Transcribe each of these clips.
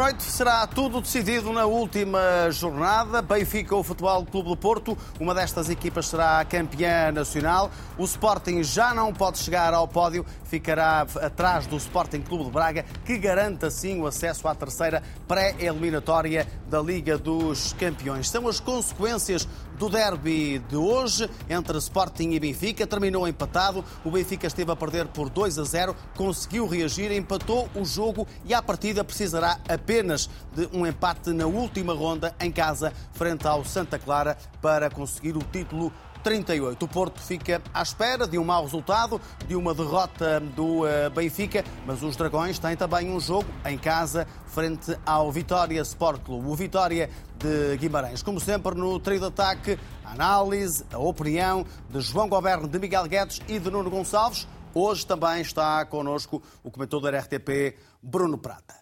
Noite. Será tudo decidido na última jornada. Benfica ou Futebol Clube do Porto. Uma destas equipas será campeã nacional. O Sporting já não pode chegar ao pódio. Ficará atrás do Sporting Clube de Braga, que garante assim o acesso à terceira pré-eliminatória da Liga dos Campeões. São as consequências do derby de hoje entre Sporting e Benfica. Terminou empatado. O Benfica esteve a perder por 2 a 0, conseguiu reagir, empatou o jogo e à partida precisará apenas de um empate na última ronda em casa frente ao Santa Clara para conseguir o título 38. O Porto fica à espera de um mau resultado, de uma derrota do eh, Benfica, mas os Dragões têm também um jogo em casa frente ao Vitória Sport Clube. O Vitória de Guimarães. Como sempre, no trio de ataque, a análise, a opinião de João Goberno, de Miguel Guedes e de Nuno Gonçalves. Hoje também está connosco o comentador da RTP, Bruno Prata.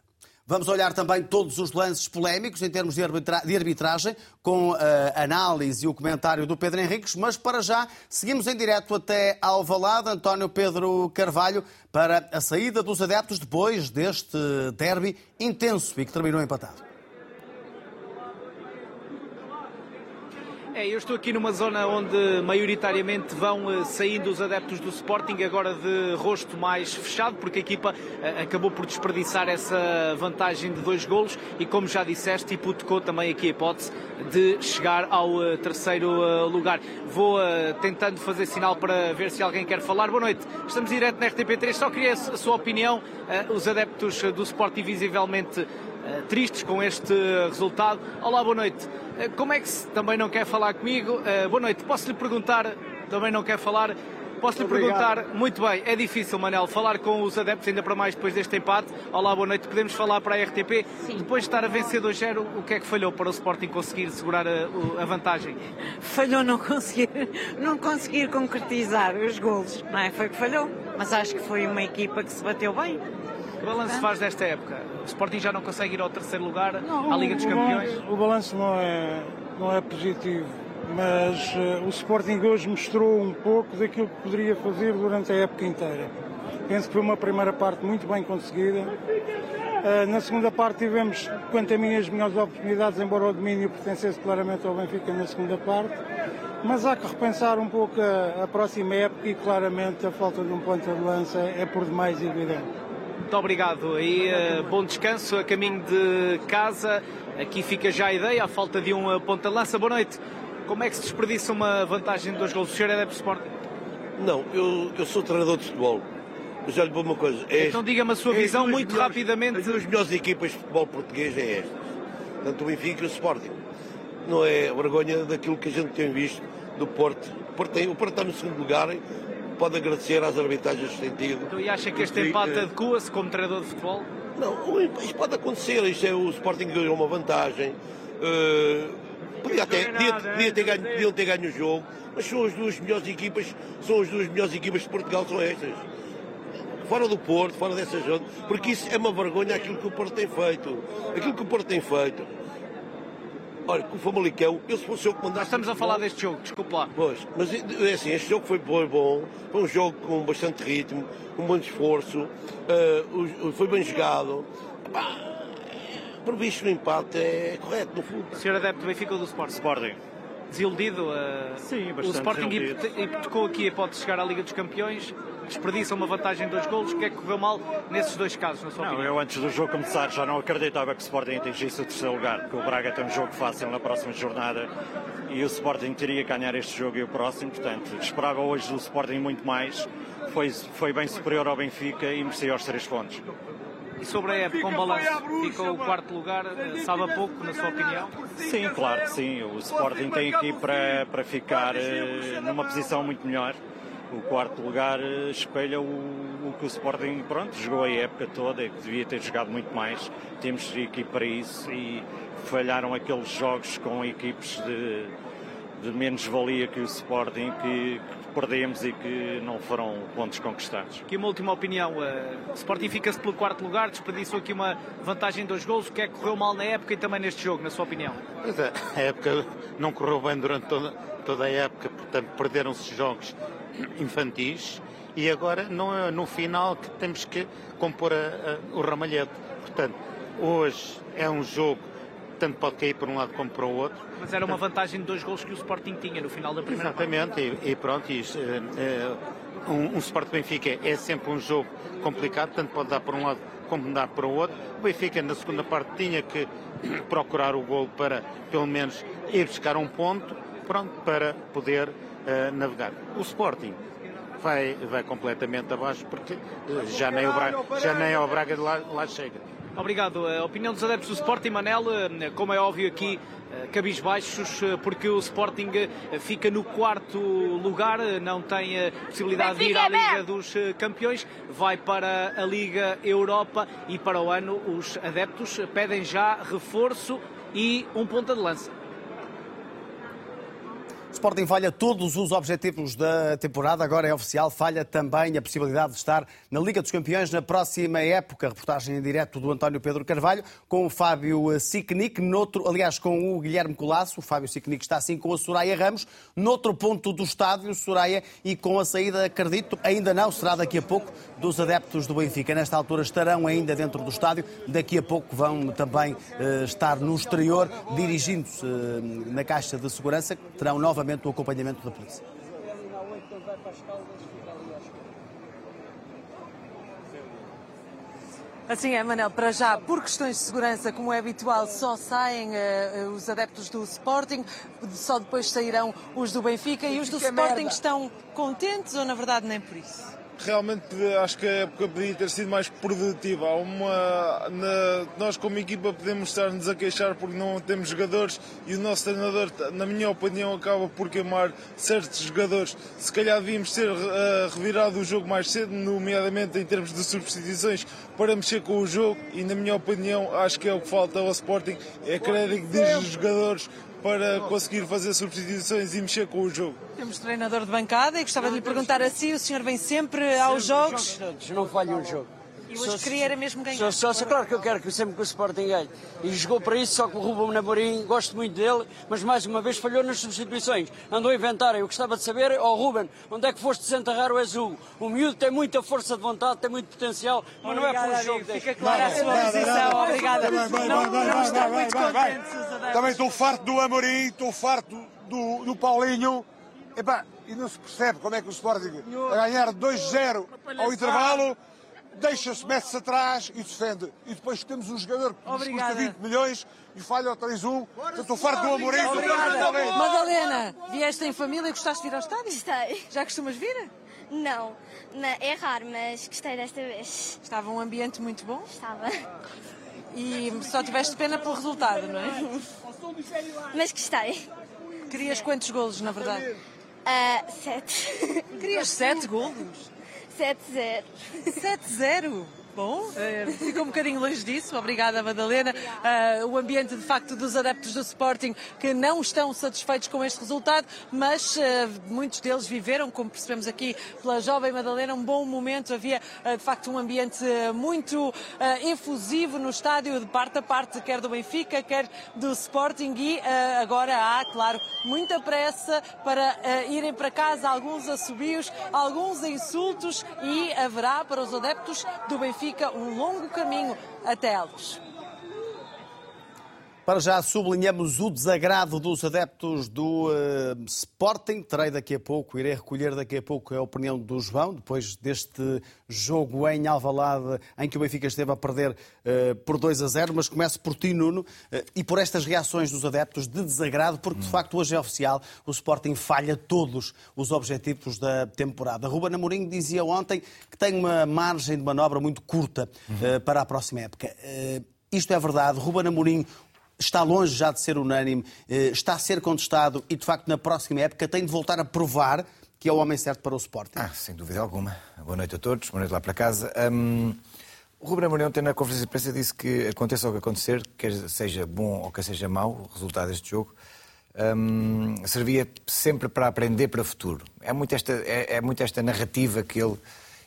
Vamos olhar também todos os lances polémicos em termos de, arbitra de arbitragem, com a análise e o comentário do Pedro Henriques, mas para já seguimos em direto até Alvalade, António Pedro Carvalho, para a saída dos adeptos depois deste derby intenso e que terminou empatado. É, eu estou aqui numa zona onde maioritariamente vão uh, saindo os adeptos do Sporting, agora de rosto mais fechado, porque a equipa uh, acabou por desperdiçar essa vantagem de dois golos e, como já disseste, hipotecou também aqui a hipótese de chegar ao uh, terceiro lugar. Vou tentando fazer sinal para ver se alguém quer falar. Boa noite, estamos direto na RTP3, só queria a sua opinião. os adeptos do Sporting visivelmente tristes com este resultado. Olá, boa noite. Eh, como é que se também não quer falar comigo? Uh, boa noite. Posso lhe perguntar, também não quer falar? Posso lhe perguntar, muito bem, é difícil, Manel, falar com os adeptos, ainda para mais depois deste empate. Olá, boa noite, podemos falar para a RTP. Sim. Depois de estar a vencer 2-0, o que é que falhou para o Sporting conseguir segurar a, a, vantagem? Falhou não conseguir, não conseguir concretizar os golos, não é? Foi o que falhou, mas acho que foi uma equipa que se bateu bem. Que balanço faz desta época? O Sporting já não consegue ir ao terceiro lugar não, à Liga dos Campeões? O balanço não é, não é positivo, mas uh, o Sporting hoje mostrou um pouco daquilo que poderia fazer durante a época inteira. Penso que foi uma primeira parte muito bem conseguida. Uh, na segunda parte tivemos, quanto a mim, as melhores oportunidades, embora o domínio pertencesse claramente ao Benfica na segunda parte. Mas há que repensar um pouco a, a próxima época e claramente a falta de um ponto de lança é por demais evidente. Muito obrigado. E uh, bom descanso a caminho de casa. Aqui fica já a ideia, a falta de um uh, ponta-lança. Boa noite. Como é que se desperdiça uma vantagem de dois gols? O senhor é da Sporting? Não, eu, eu sou treinador de futebol. Mas olha para uma coisa. É então diga-me a sua é visão muito melhores, rapidamente. As duas melhores equipas de futebol português é esta. Tanto o Benfica e o Sporting. Não é vergonha daquilo que a gente tem visto do Porto. O Porto, tem, o Porto está no segundo lugar pode agradecer às arbitragens que tem tido. Então, e acha que este empate uh, adequa-se como treinador de futebol? Não, isto pode acontecer. Isto é, o Sporting ganhou uma vantagem. Uh, podia até, podia, podia ter ganho, podiam ter ganho o jogo, mas são as duas melhores equipas, são as duas melhores equipas de Portugal, são estas. Fora do Porto, fora dessa zona, porque isso é uma vergonha aquilo que o Porto tem feito. Aquilo que o Porto tem feito Olha, com o Famalicão, eu se fosse eu que mandasse. Estamos a falar deste jogo, desculpa lá. Pois, mas é assim, este jogo foi bom, foi um jogo com bastante ritmo, com muito esforço, uh, foi bem jogado. Epá, previsto no empate é correto, no fundo. O senhor adepto do Benfica do Sport? Sporting. Desiludido? Uh, Sim, bastante O Sporting desiludido. tocou aqui a pode chegar à Liga dos Campeões desperdiça uma vantagem de dois golos. O que é que correu mal nesses dois casos, na sua não, opinião? Eu antes do jogo começar já não acreditava que o Sporting atingisse o terceiro lugar, porque o Braga tem um jogo fácil na próxima jornada e o Sporting teria que ganhar este jogo e o próximo, portanto, esperava hoje do Sporting muito mais. Foi, foi bem superior ao Benfica e merecia os três pontos. E sobre a época, com balanço, ficou o quarto lugar, sabe a pouco, na sua opinião? Sim, claro que sim. O Sporting tem aqui para, para ficar uh, numa posição muito melhor o quarto lugar eh, espelha o, o, que o Sporting pronto, jogou a época toda e que devia ter jogado muito mais. Temos equipe para isso e falharam aqueles jogos com equipes de, de menos valia que o Sporting que, que, perdemos e que não foram pontos conquistados. Aqui uma última opinião. Uh, o Sporting fica-se pelo quarto lugar, desperdiçou aqui uma vantagem de dois gols. O que é que correu mal na época e também neste jogo, na sua opinião? Pois é, a época não correu bem durante toda, toda a época, portanto perderam-se jogos infantis e agora no, no final que temos que compor a, a, o ramalhete. Portanto, hoje é um jogo tanto pode cair para um lado como para o outro. Mas era uma vantagem de dois gols que o Sporting tinha no final da primeira Exatamente, e, e, pronto, e, uh, um, um Sport Benfica é sempre um jogo complicado, tanto pode dar para um lado como dar para o outro. O Benfica na segunda parte tinha que procurar o gol para pelo menos ir buscar um ponto, pronto, para poder uh, navegar. O Sporting vai, vai completamente abaixo porque já nem o Braga, já nem o Braga lá, lá chega. Obrigado. A opinião dos adeptos do Sporting, Manel, eh, como é óbvio aqui, eh, cabisbaixos, porque o Sporting fica no quarto lugar, não tem a possibilidade de ir à Liga dos Campeões, vai para a Liga Europa e para o ano os adeptos pedem já reforço e um ponta de lança. Sporting falha todos os objetivos da temporada, agora é oficial, falha também a possibilidade de estar na Liga dos Campeões na próxima época. Reportagem em direto do António Pedro Carvalho, com o Fábio Sicnic, noutro, aliás, com o Guilherme Colasso. O Fábio Sicnic está assim com a Soraya Ramos, noutro ponto do estádio, Soraya, e com a saída, acredito, ainda não, será daqui a pouco, dos adeptos do Benfica. Nesta altura estarão ainda dentro do estádio, daqui a pouco vão também uh, estar no exterior, dirigindo-se uh, na caixa de segurança, terão novamente novamente o acompanhamento da polícia. Assim é, Manel, para já, por questões de segurança, como é habitual, só saem uh, os adeptos do Sporting, só depois sairão os do Benfica e os do Sporting estão contentes ou, na verdade, nem por isso? Realmente acho que a época podia ter sido mais produtiva. Há uma, na, nós, como equipa, podemos estar-nos a queixar porque não temos jogadores e o nosso treinador, na minha opinião, acaba por queimar certos jogadores. Se calhar devíamos ter uh, revirado o jogo mais cedo, nomeadamente em termos de substituições, para mexer com o jogo e, na minha opinião, acho que é o que falta ao Sporting, é crédito dos jogadores para conseguir fazer substituições e mexer com o jogo. Temos treinador de bancada e gostava de lhe perguntar assim, o senhor vem sempre aos jogos? Não falho um jogo. E hoje queria era mesmo ganhar. Só, só, claro que eu quero que sempre que o Sporting ganhe. E jogou para isso, só que o Ruben Namorim, gosto muito dele, mas mais uma vez falhou nas substituições. Andou a inventar. Eu gostava de saber, ó oh, Ruben, onde é que foste desenterrar o azul? O miúdo tem muita força de vontade, tem muito potencial, mas não é por um jogo Fica clara a sua posição. Obrigada. Não estão muito adeptos. Também estou farto do Amorim, estou farto do, do Paulinho. Epá, e não se percebe como é que o Sporting a ganhar 2-0 ao intervalo deixa-se, mete-se atrás e defende. E depois temos um jogador que custa 20 milhões e falha o 3-1. Estou farto do Amorim. Madalena, vieste em família e gostaste de vir ao estádio? Gostei. Já costumas vir? Não, não, é raro, mas gostei desta vez. Estava um ambiente muito bom? Estava. E só tiveste pena pelo resultado, não é? mas gostei. Querias quantos golos, na verdade? Uh, sete. Querias sete golos? 7-0. 7-0? Bom, uh, ficou um bocadinho longe disso. Obrigada, Madalena. Uh, o ambiente, de facto, dos adeptos do Sporting que não estão satisfeitos com este resultado, mas uh, muitos deles viveram, como percebemos aqui pela jovem Madalena, um bom momento. Havia, de facto, um ambiente muito efusivo no estádio, de parte a parte, quer do Benfica, quer do Sporting. E agora há, claro, muita pressa para irem para casa, alguns assobios, alguns insultos e haverá para os adeptos do Benfica fica um longo caminho até elas. Para já sublinhamos o desagrado dos adeptos do uh, Sporting. Terei daqui a pouco, irei recolher daqui a pouco a opinião do João, depois deste jogo em Alvalade, em que o Benfica esteve a perder uh, por 2 a 0. Mas começo por ti, Nuno, uh, e por estas reações dos adeptos de desagrado, porque de facto hoje é oficial, o Sporting falha todos os objetivos da temporada. Ruben Amorim dizia ontem que tem uma margem de manobra muito curta para a próxima época. Isto é verdade. Ruben Amorim está longe já de ser unânime, eh, está a ser contestado e, de facto, na próxima época tem de voltar a provar que é o homem certo para o Sporting. Ah, sem dúvida alguma. Boa noite a todos, boa noite lá para casa. Um, o Ruben Amorim ontem na conferência de imprensa disse que aconteça o que acontecer, quer seja bom ou quer seja mau o resultado deste jogo, um, servia sempre para aprender para o futuro. É muito, esta, é, é muito esta narrativa que ele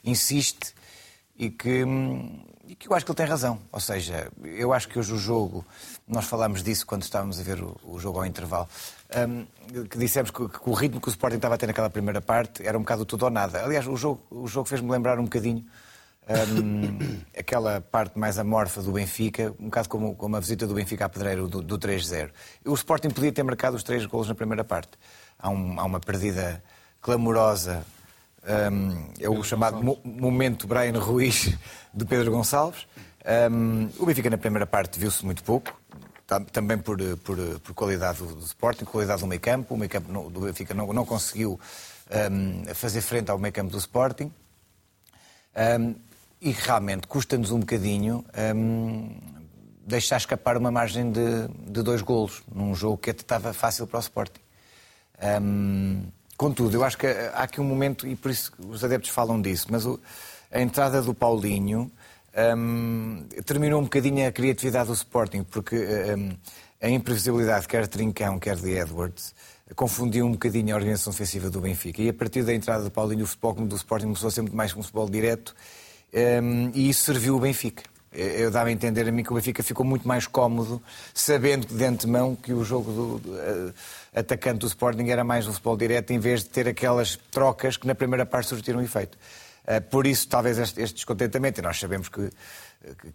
insiste e que, e que eu acho que ele tem razão. Ou seja, eu acho que hoje o jogo, nós falámos disso quando estávamos a ver o, o jogo ao intervalo, um, que dissemos que, que, o ritmo que o Sporting estava a ter naquela primeira parte era um bocado tudo ou nada. Aliás, o jogo, o jogo fez-me lembrar um bocadinho um, aquela parte mais amorfa do Benfica, um bocado como, como a visita do Benfica à Pedreiro do, do 3-0. O Sporting podia ter marcado os três golos na primeira parte. Há, um, há uma perdida clamorosa, um, é o chamado mo momento Brian Ruiz de Pedro Gonçalves. Um, o Benfica na primeira parte viu-se muito pouco, também por, por, por qualidade do, Sporting, qualidade do meio campo. O meio campo do Benfica não, não conseguiu um, fazer frente ao meio campo do Sporting. E realmente custa-nos um bocadinho deixar escapar uma margem de, de dois golos num jogo que até estava fácil para o Sporting. Um, contudo, eu acho que há aqui um momento, e por isso os adeptos falam disso, mas a entrada do Paulinho um, terminou um bocadinho a criatividade do Sporting, porque um, a imprevisibilidade, quer de Trincão, quer de Edwards, confundiu um bocadinho a organização defensiva do Benfica. E a partir da entrada do Paulinho, o futebol do Sporting começou a ser muito mais um futebol direto um, e isso serviu o Benfica. Eu dava a entender a mim que o Benfica ficou muito mais cómodo, sabendo de antemão que o jogo do, do atacante do Sporting era mais um futebol direto, em vez de ter aquelas trocas que na primeira parte surtiram efeito. Uh, por isso, talvez este, descontentamento, e nós sabemos que,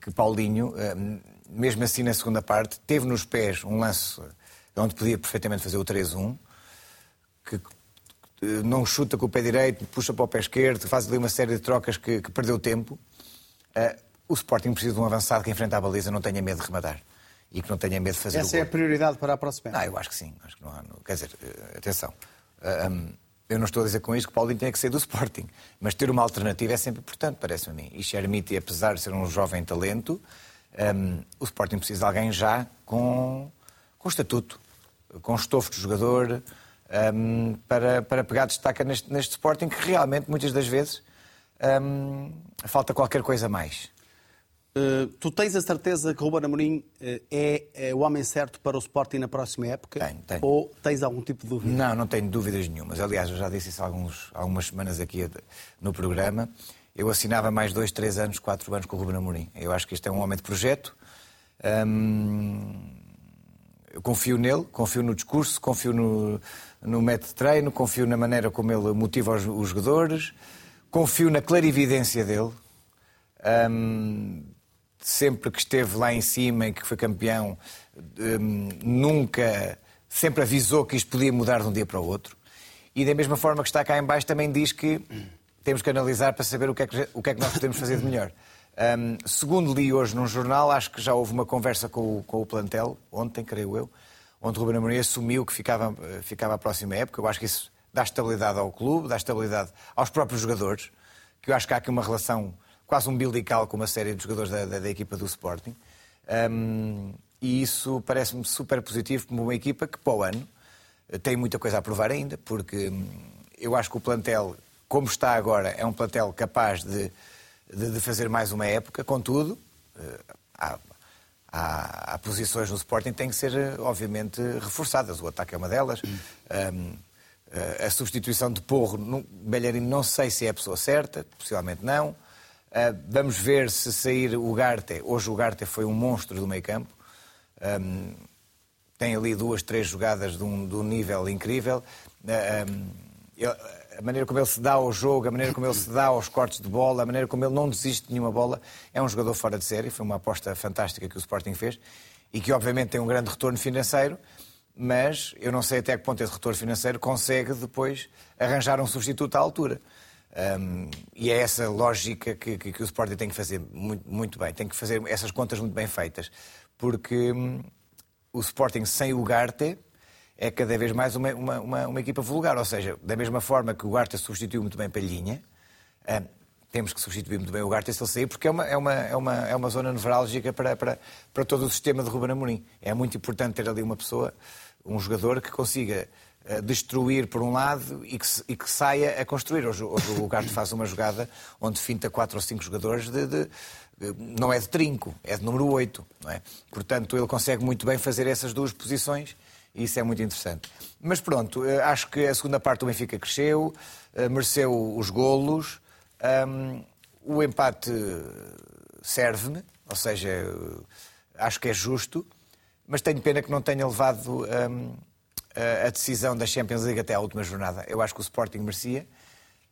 que, Paulinho, uh, mesmo assim na segunda parte, teve nos pés um lance onde podia perfeitamente fazer o 3-1, que não chuta com o pé direito, puxa para o pé esquerdo, faz ali uma série de trocas que, que perdeu tempo. O Sporting precisa de um avançado que enfrenta a baliza, não tenha medo de rematar e que não tenha medo de fazer Essa é a prioridade para a próxima Ah, eu acho que sim. Acho que não há, quer dizer, uh, atenção. Uh, um, eu não estou a dizer com isto que o Paulinho tem que ser do Sporting, mas ter uma alternativa é sempre importante, parece-me a mim. E Chermiti, apesar de ser um jovem talento, um, o Sporting precisa de alguém já com, com estatuto, com estofo de jogador, um, para, para pegar destaca neste, neste Sporting que realmente, muitas das vezes, falta qualquer coisa mais. Uh, tu tens a certeza que Ruben Amorim uh, é, é, o homem certo para o Sporting na próxima época? Tenho, tenho. Ou tens algum tipo de dúvida? Não, não tenho dúvidas nenhumas. Aliás, eu já disse isso há alguns, algumas semanas aqui no programa. Eu assinava mais dois, três anos, quatro anos com o Ruben Amorim. Eu acho que isto é um homem de projeto. Um, eu confio nele, confio no discurso, confio no, no método de treino, confio na maneira como ele motiva os, os jogadores, confio na clarividência dele. Um, sempre que esteve lá em cima e que foi campeão, um, nunca, sempre avisou que isto podia mudar de um dia para o outro. E da mesma forma que está cá em baixo também diz que temos que analisar para saber o que é que, o que, é que nós podemos fazer de melhor. Um, segundo li hoje num jornal, acho que já houve uma conversa com o, com o plantel, ontem, creio eu, onde Ruben Amorim assumiu que ficava, ficava a próxima época. Eu acho que isso dá estabilidade ao clube, dá estabilidade aos próprios jogadores, que eu acho que há aqui uma relação quase umbilical com uma série de jogadores da, da, da equipa do Sporting. Um, e isso parece-me super positivo como uma equipa que, para o ano, tem muita coisa a provar ainda, porque hum, eu acho que o plantel, como está agora, é um plantel capaz de de, de fazer mais uma época, contudo, eh, há, há, há, posições no Sporting que têm que ser, eh, obviamente, reforçadas. O ataque é uma delas. Um, eh, a substituição de Porro, Belharino não sei se é a pessoa certa, possivelmente não. Vamos ver se sair o Garte. Hoje o Garte foi um monstro do meio campo. Um, tem ali duas, três jogadas de um, de um nível incrível. Um, ele, a maneira como ele se dá ao jogo, a maneira como ele se dá aos cortes de bola, a maneira como ele não desiste de nenhuma bola, é um jogador fora de série. Foi uma aposta fantástica que o Sporting fez e que, obviamente, tem um grande retorno financeiro, mas eu não sei até que ponto esse retorno financeiro consegue depois arranjar um substituto à altura. Um, e é essa lógica que, que, que, o Sporting tem que fazer muito, muito bem, tem que fazer essas contas muito bem feitas, porque hum, o Sporting sem o Garte é cada vez mais uma, uma, uma, uma, equipa vulgar. Ou seja, da mesma forma que o Garta substituiu muito bem Palhinha, uh, temos que substituir muito bem o Garta se ele sair, porque é uma, é uma, é uma, é uma zona nevrálgica para, para, para todo o sistema de Ruben Amorim. É muito importante ter ali uma pessoa, um jogador que consiga destruir por um lado e que, e que saia a construir. Hoje, hoje o Garta faz uma jogada onde finta quatro ou cinco jogadores de, de não é de trinco, é de número 8. Não é? Portanto, ele consegue muito bem fazer essas duas posições e isso é muito interessante. Mas pronto, eh, acho que a segunda parte do Benfica cresceu, eh, mereceu os golos. Um, o empate serve-me, ou seja, acho que é justo, mas tenho pena que não tenha levado um, a decisão da Champions League até à última jornada. Eu acho que o Sporting merecia.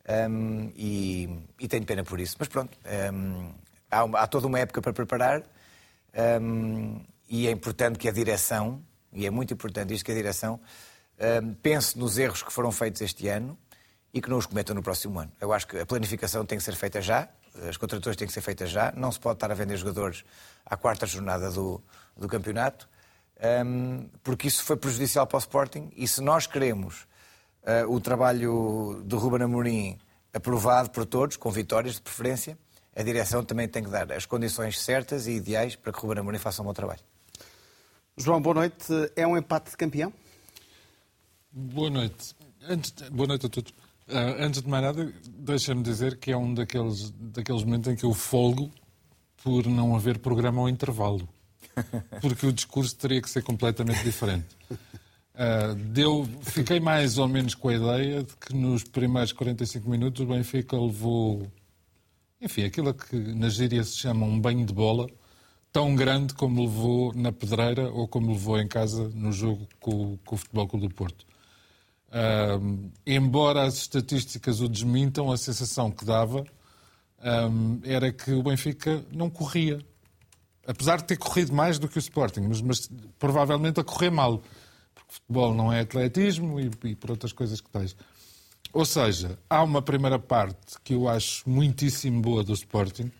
Um, e, e, tenho pena por isso. Mas pronto, um, há, há, toda uma época para preparar um, e é importante que a direção, e é muito importante isto, que a direção pense nos erros que foram feitos este ano e que não os cometam no próximo ano. Eu acho que a planificação tem que ser feita já, as contratações têm que ser feitas já, não se pode estar a vender jogadores à quarta jornada do, do campeonato, porque isso foi prejudicial para o Sporting e se nós queremos uh, o trabalho do Ruben Amorim aprovado por todos, com vitórias de preferência, a direção também tem que dar as condições certas e ideais para que o Ruben Amorim faça um bom trabalho. João, boa noite. É um empate de campeão? Boa noite. Antes, boa noite a todos. Uh, antes de mais nada, deixa-me dizer que é um daqueles, daqueles momentos em que eu folgo por não haver programa ao intervalo. Porque o discurso teria que ser completamente diferente. Uh, deu, fiquei mais ou menos com a ideia de que nos primeiros 45 minutos o Benfica levou, enfim, aquilo que na gíria se chama um banho de bola, tão grande como levou na Pedreira ou como levou em casa no jogo com, com o Futebol Clube do Porto. Uh, embora as estatísticas o desmintam, a sensação que dava um, era que o Benfica não corria. Apesar de ter corrido mais do que o Sporting, mas, mas provavelmente a correr mal futebol não é atletismo e, e por outras coisas que tens. Ou seja, há uma primeira parte que eu acho muitíssimo boa do Sporting,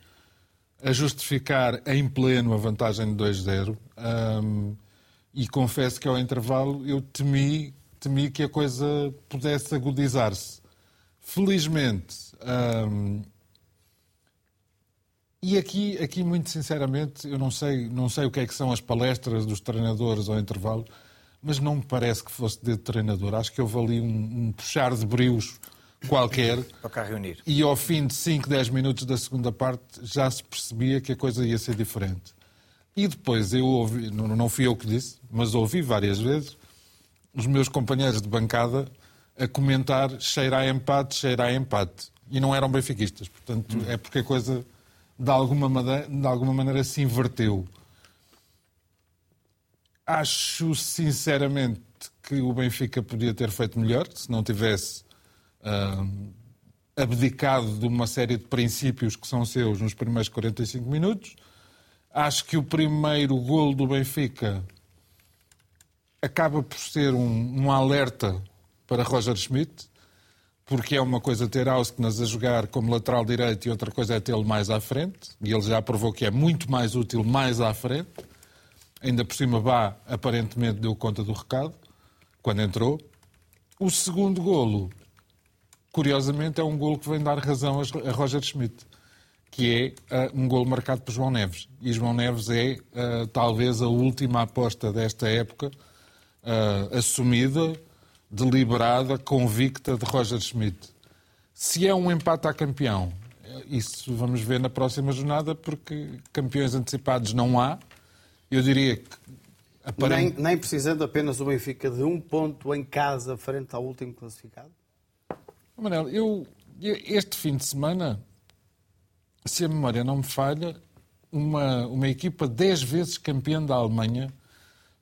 a justificar em pleno a vantagem de 2-0. Um, e confesso que ao intervalo eu temi, temi que a coisa pudesse agudizar-se. Felizmente, um, e aqui, aqui, muito sinceramente, eu não sei, não sei o que é que são as palestras dos treinadores ao intervalo, mas não me parece que fosse de treinador. Acho que houve ali um, um puxar de brios qualquer. Para cá reunir. E ao fim de 5, 10 minutos da segunda parte já se percebia que a coisa ia ser diferente. E depois eu ouvi, não fui eu que disse, mas ouvi várias vezes os meus companheiros de bancada a comentar cheira a empate, cheira a empate. E não eram benfiquistas. Portanto, hum. é porque a coisa de alguma, maneira, de alguma maneira se inverteu. Acho sinceramente que o Benfica podia ter feito melhor se não tivesse uh, abdicado de uma série de princípios que são seus nos primeiros 45 minutos. Acho que o primeiro golo do Benfica acaba por ser um, um alerta para Roger Schmidt, porque é uma coisa ter Ausknas a jogar como lateral direito e outra coisa é tê-lo mais à frente, e ele já provou que é muito mais útil mais à frente. Ainda por cima, Bá aparentemente deu conta do recado quando entrou. O segundo golo, curiosamente, é um golo que vem dar razão a Roger Schmidt, que é uh, um golo marcado por João Neves. E João Neves é uh, talvez a última aposta desta época, uh, assumida, deliberada, convicta de Roger Schmidt. Se é um empate a campeão, isso vamos ver na próxima jornada, porque campeões antecipados não há. Eu diria que. Nem, nem precisando apenas o Benfica de um ponto em casa frente ao último classificado? Manel, eu, este fim de semana, se a memória não me falha, uma, uma equipa 10 vezes campeã da Alemanha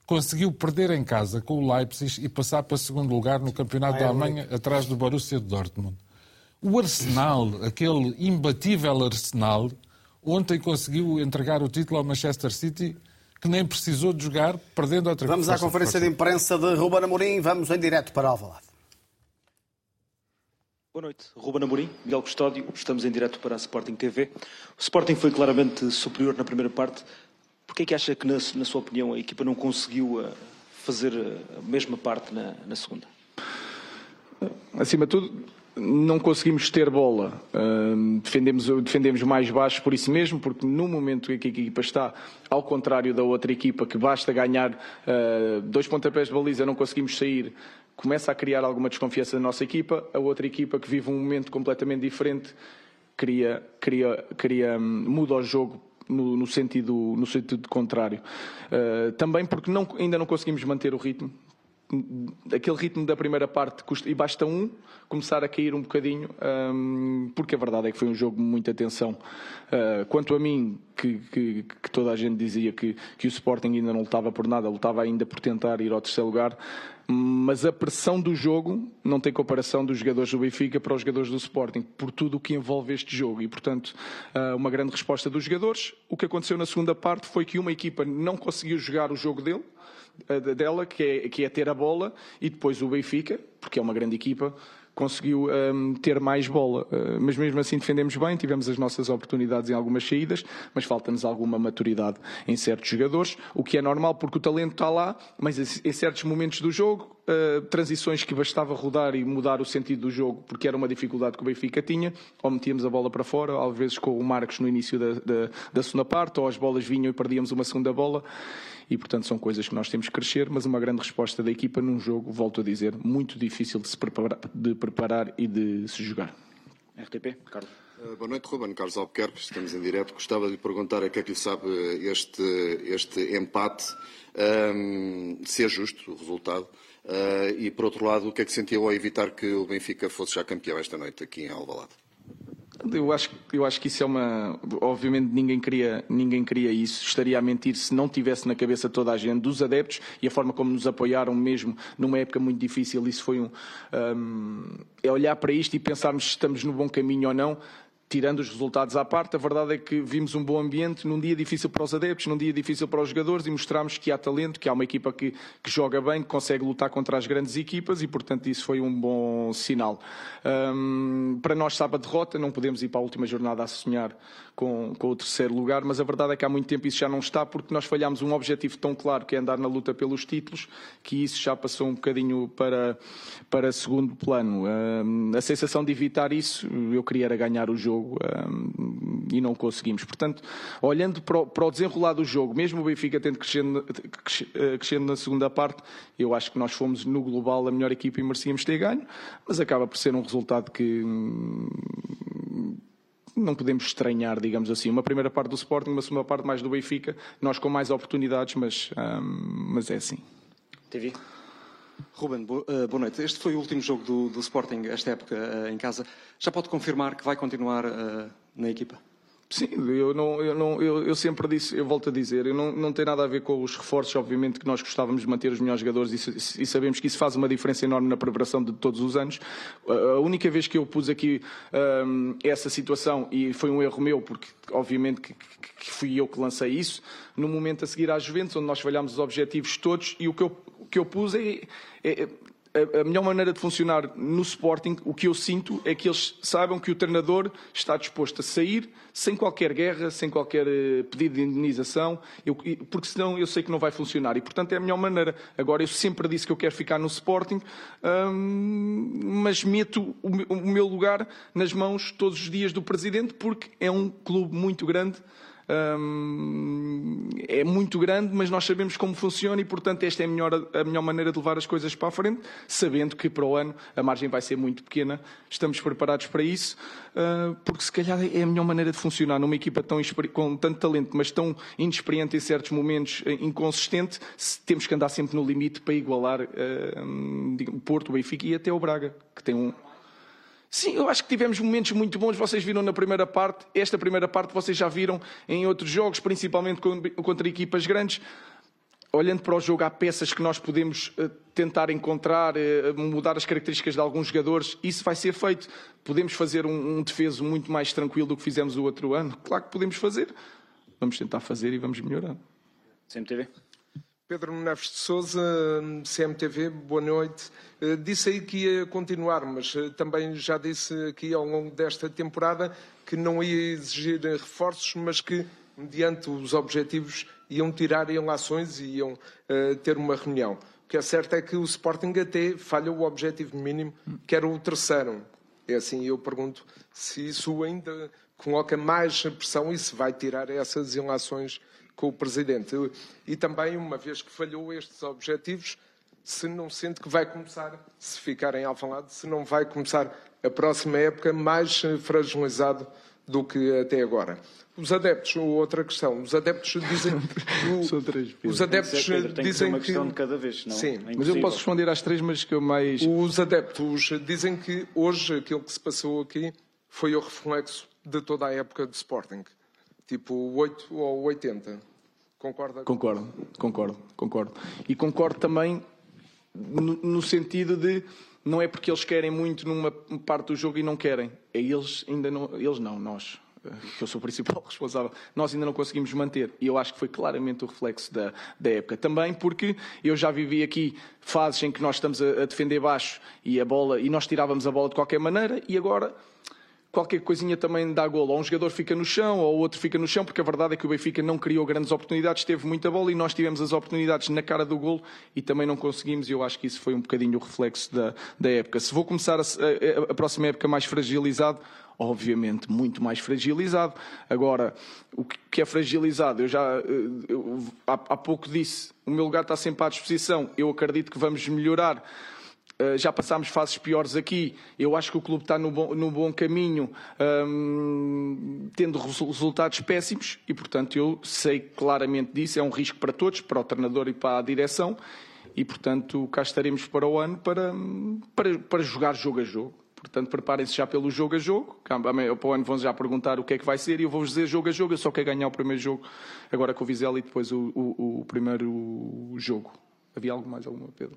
conseguiu perder em casa com o Leipzig e passar para segundo lugar no Campeonato da Alemanha, atrás do Borussia de Dortmund. O Arsenal, aquele imbatível Arsenal, ontem conseguiu entregar o título ao Manchester City que nem precisou de jogar, perdendo outra Vamos à conferência de, de imprensa de Ruben Amorim. Vamos em direto para Alvalade. Boa noite, Ruben Amorim, Miguel Custódio. Estamos em direto para a Sporting TV. O Sporting foi claramente superior na primeira parte. Por que é que acha que, na, na sua opinião, a equipa não conseguiu uh, fazer a mesma parte na, na segunda? Acima de tudo, não conseguimos ter bola. Uh, defendemos, defendemos mais baixo por isso mesmo, porque no momento em que a equipa está, ao contrário da outra equipa, que basta ganhar uh, dois pontapés de baliza, não conseguimos sair, começa a criar alguma desconfiança na nossa equipa. A outra equipa, que vive um momento completamente diferente, cria, cria, cria, muda o jogo no, no, sentido, no sentido contrário. Uh, também porque não, ainda não conseguimos manter o ritmo aquele ritmo da primeira parte custa, e basta um começar a cair um bocadinho, um, porque a verdade é que foi um jogo de muita tensão. Uh, quanto a mim, que, que, que, toda a gente dizia que, que o Sporting ainda não lutava por nada, lutava ainda por tentar ir ao terceiro lugar, mas a pressão do jogo não tem comparação dos jogadores do Benfica para os jogadores do Sporting, por tudo o que envolve este jogo. E, portanto, uh, uma grande resposta dos jogadores. O que aconteceu na segunda parte foi que uma equipa não conseguiu jogar o jogo dele, dela, que é, que é ter a bola, e depois o Benfica, porque é uma grande equipa, conseguiu um, ter mais bola. Uh, mas mesmo assim defendemos bem, tivemos as nossas oportunidades em algumas saídas, mas falta-nos alguma maturidade em certos jogadores, o que é normal porque o talento está lá, mas em certos momentos do jogo, uh, transições que bastava rodar e mudar o sentido do jogo, porque era uma dificuldade que o Benfica tinha, ou metíamos a bola para fora, às vezes com o Marcos no início da, da, da segunda parte, ou as bolas vinham e perdíamos uma segunda bola e, portanto, são coisas que nós temos que crescer, mas uma grande resposta da equipa num jogo, volto a dizer, muito difícil de se preparar, de preparar e de se jogar. RTP, Carlos. Uh, boa noite, Ruben. Carlos Albuquerque, estamos em direto. Gostava de lhe perguntar a que é que lhe sabe este, este empate, um, se é justo o resultado, uh, e, por outro lado, o que é que sentiu ao evitar que o Benfica fosse já campeão esta noite aqui em Alvalade? Eu acho, eu acho que isso é uma. Obviamente ninguém queria, ninguém queria isso. Estaria a mentir se não tivesse na cabeça toda a gente, dos adeptos e a forma como nos apoiaram mesmo numa época muito difícil. Isso foi um. um é olhar para isto e pensarmos se estamos no bom caminho ou não tirando os resultados à parte, a verdade é que vimos um bom ambiente num dia difícil para os adeptos, num dia difícil para os jogadores e mostramos que há talento, que há uma equipa que, que joga bem, que consegue lutar contra as grandes equipas e, portanto, isso foi um bom sinal. Um, para nós, sabe a derrota, não podemos ir para a última jornada a sonhar com, com o terceiro lugar, mas a verdade é que há muito tempo isso já não está, porque nós falhámos um objetivo tão claro que é andar na luta pelos títulos, que isso já passou um bocadinho para, para segundo plano. A sensação de evitar isso, eu queria era ganhar o jogo e não conseguimos. Portanto, olhando para o, desenrolar do jogo, mesmo o Benfica tendo crescendo, eh, crescendo na segunda parte, eu acho que nós fomos no global a melhor equipa e merecíamos ter ganho, mas acaba por ser um resultado que não podemos estranhar, digamos assim. Uma primeira parte do Sporting, uma segunda parte mais do Benfica, nós com mais oportunidades, mas, mas é assim. TV. Ruben, eh, boa noite. Este foi o último jogo do, do Sporting, esta época, eh, em casa. Já pode confirmar que vai continuar uh, na equipa? Sim, eu, não, eu, não, eu, eu, sempre disse, eu volto a dizer, eu não, não tem nada a ver com os reforços, obviamente que nós gostávamos de manter os melhores jogadores e, e sabemos que isso faz uma diferença enorme na preparação de todos os anos. A única vez que eu pus aqui um, essa situação, e foi um erro meu, porque obviamente que, que, fui eu que lancei isso, no momento a seguir às Juventus, onde nós falhámos os objetivos todos, e o que eu, o que eu pus é, é a, melhor maneira de funcionar no Sporting, o que eu sinto é que eles saibam que o treinador está disposto a sair sem qualquer guerra, sem qualquer eh, pedido de indenização, eu, porque senão eu sei que não vai funcionar. E, portanto, é a melhor maneira. Agora, eu sempre disse que eu quero ficar no Sporting, hum, mas meto o, o meu lugar nas mãos todos os dias do Presidente, porque é um clube muito grande é muito grande, mas nós sabemos como funciona e, portanto, esta é a melhor, a melhor maneira de levar as coisas para a frente, sabendo que para o ano a margem vai ser muito pequena. Estamos preparados para isso, uh, porque se calhar é a melhor maneira de funcionar numa equipa tão com tanto talento, mas tão inexperiente em certos momentos, eh, inconsistente, temos que andar sempre no limite para igualar uh, o Porto, o Benfica e até o Braga, que tem um, Sim, eu acho que tivemos momentos muito bons. Vocês viram na primeira parte, esta primeira parte vocês já viram em outros jogos, principalmente contra equipas grandes. Olhando para o jogo, há peças que nós podemos uh, tentar encontrar, uh, mudar as características de alguns jogadores. Isso vai ser feito. Podemos fazer um, um defeso muito mais tranquilo do que fizemos o outro ano? Claro que podemos fazer. Vamos tentar fazer e vamos melhorar. CMTV. Pedro Neves de Souza, CMTV, boa noite. Eh, disse aí que ia continuar, mas eh, também já disse aqui ao longo desta temporada que não ia exigir reforços, mas que, mediante os objetivos, iam tirar ações e iam uh, ter uma reunião. O que é certo é que o Sporting até falha o objetivo mínimo, que era o terceiro. É assim, eu pergunto se isso ainda coloca mais pressão e se vai tirar essas ilações com o Presidente. E também, uma vez que falhou estes objetivos, se não sente que vai começar, se ficar em Alvalade, se não vai começar a próxima época mais fragilizado do que até agora. Os adeptos, outra questão, os adeptos dizem o, os adeptos Pedro, tem que ser dizem uma que questão de cada vez, senão sim, é Mas eu posso responder às três, mas que eu mais. Os adeptos dizem que hoje aquilo que se passou aqui foi o reflexo de toda a época de Sporting, tipo 8 ou 80. Concorda? Concordo, concordo, concordo. E concordo também no, no sentido de não é porque eles querem muito numa parte do jogo e não querem. É eles ainda não. Eles não, nós. eh, Eu sou o principal responsável. Nós ainda não conseguimos manter. E eu acho que foi claramente o reflexo da, da época. Também porque eu já vivi aqui fases em que nós estamos a, a defender baixo e a bola e nós tirávamos a bola de qualquer maneira e agora qualquer coisinha também dá golo. Ou um jogador fica no chão, ou outro fica no chão, porque a verdade é que o Benfica não criou grandes oportunidades, teve muita bola e nós tivemos as oportunidades na cara do golo e também não conseguimos. E eu acho que isso foi um bocadinho o reflexo da, da época. Se vou começar a, a- a próxima época mais fragilizado, obviamente muito mais fragilizado. Agora, o que que é fragilizado? Eu já eh, eu, há, há pouco disse, o meu lugar está sempre à disposição. Eu acredito que vamos melhorar. Uh, já passámos fases piores aqui. Eu acho que o clube está no bom, no bom caminho, hum, tendo resu- resultados péssimos, e portanto eu sei claramente disso. É um risco para todos, para o treinador e para a direção, e portanto cá estaremos para o ano para, para, para jogar jogo a jogo. Portanto, preparem-se já pelo jogo a jogo. Para o ano vão já perguntar o que é que vai ser e eu vou-vos dizer jogo a jogo. Eu só quero ganhar o primeiro jogo agora com o Vizela e depois o, o- o primeiro jogo. Havia algo mais alguma, Pedro?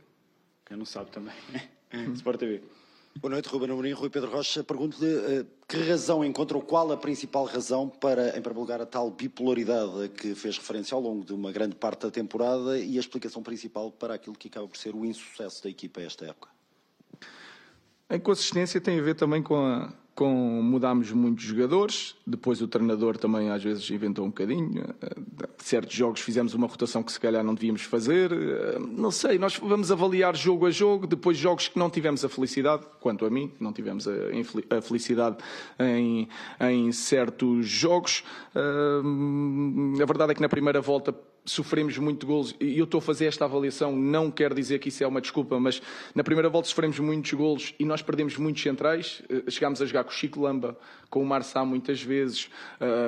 Quem não sabe também. Sport TV. Boa noite, Ruben Amorim. Rui Pedro Rocha. Pergunto-lhe eh, que razão encontra ou qual a principal razão para, em primeiro lugar, a tal bipolaridade a que fez referência ao longo de uma grande parte da temporada e a explicação principal para aquilo que acaba por ser o insucesso da equipa esta época? A inconsistência tem a ver também com, a, com mudámos muitos jogadores, depois o treinador também às vezes inventou um bocadinho. eh, Certos jogos fizemos uma rotação que se calhar não devíamos fazer. eh, Não sei, nós vamos avaliar jogo a jogo, depois jogos que não tivemos a felicidade, quanto a mim, não tivemos a, felicidade em, em certos jogos. Hum, A verdade é que na primeira volta sofremos muito golos e eu estou a fazer esta avaliação, não quero dizer que isso é uma desculpa, mas na primeira volta sofremos muitos golos e nós perdemos muitos centrais. Eh, Chegámos a jogar com o Chico Lamba, com o Marçá muitas vezes,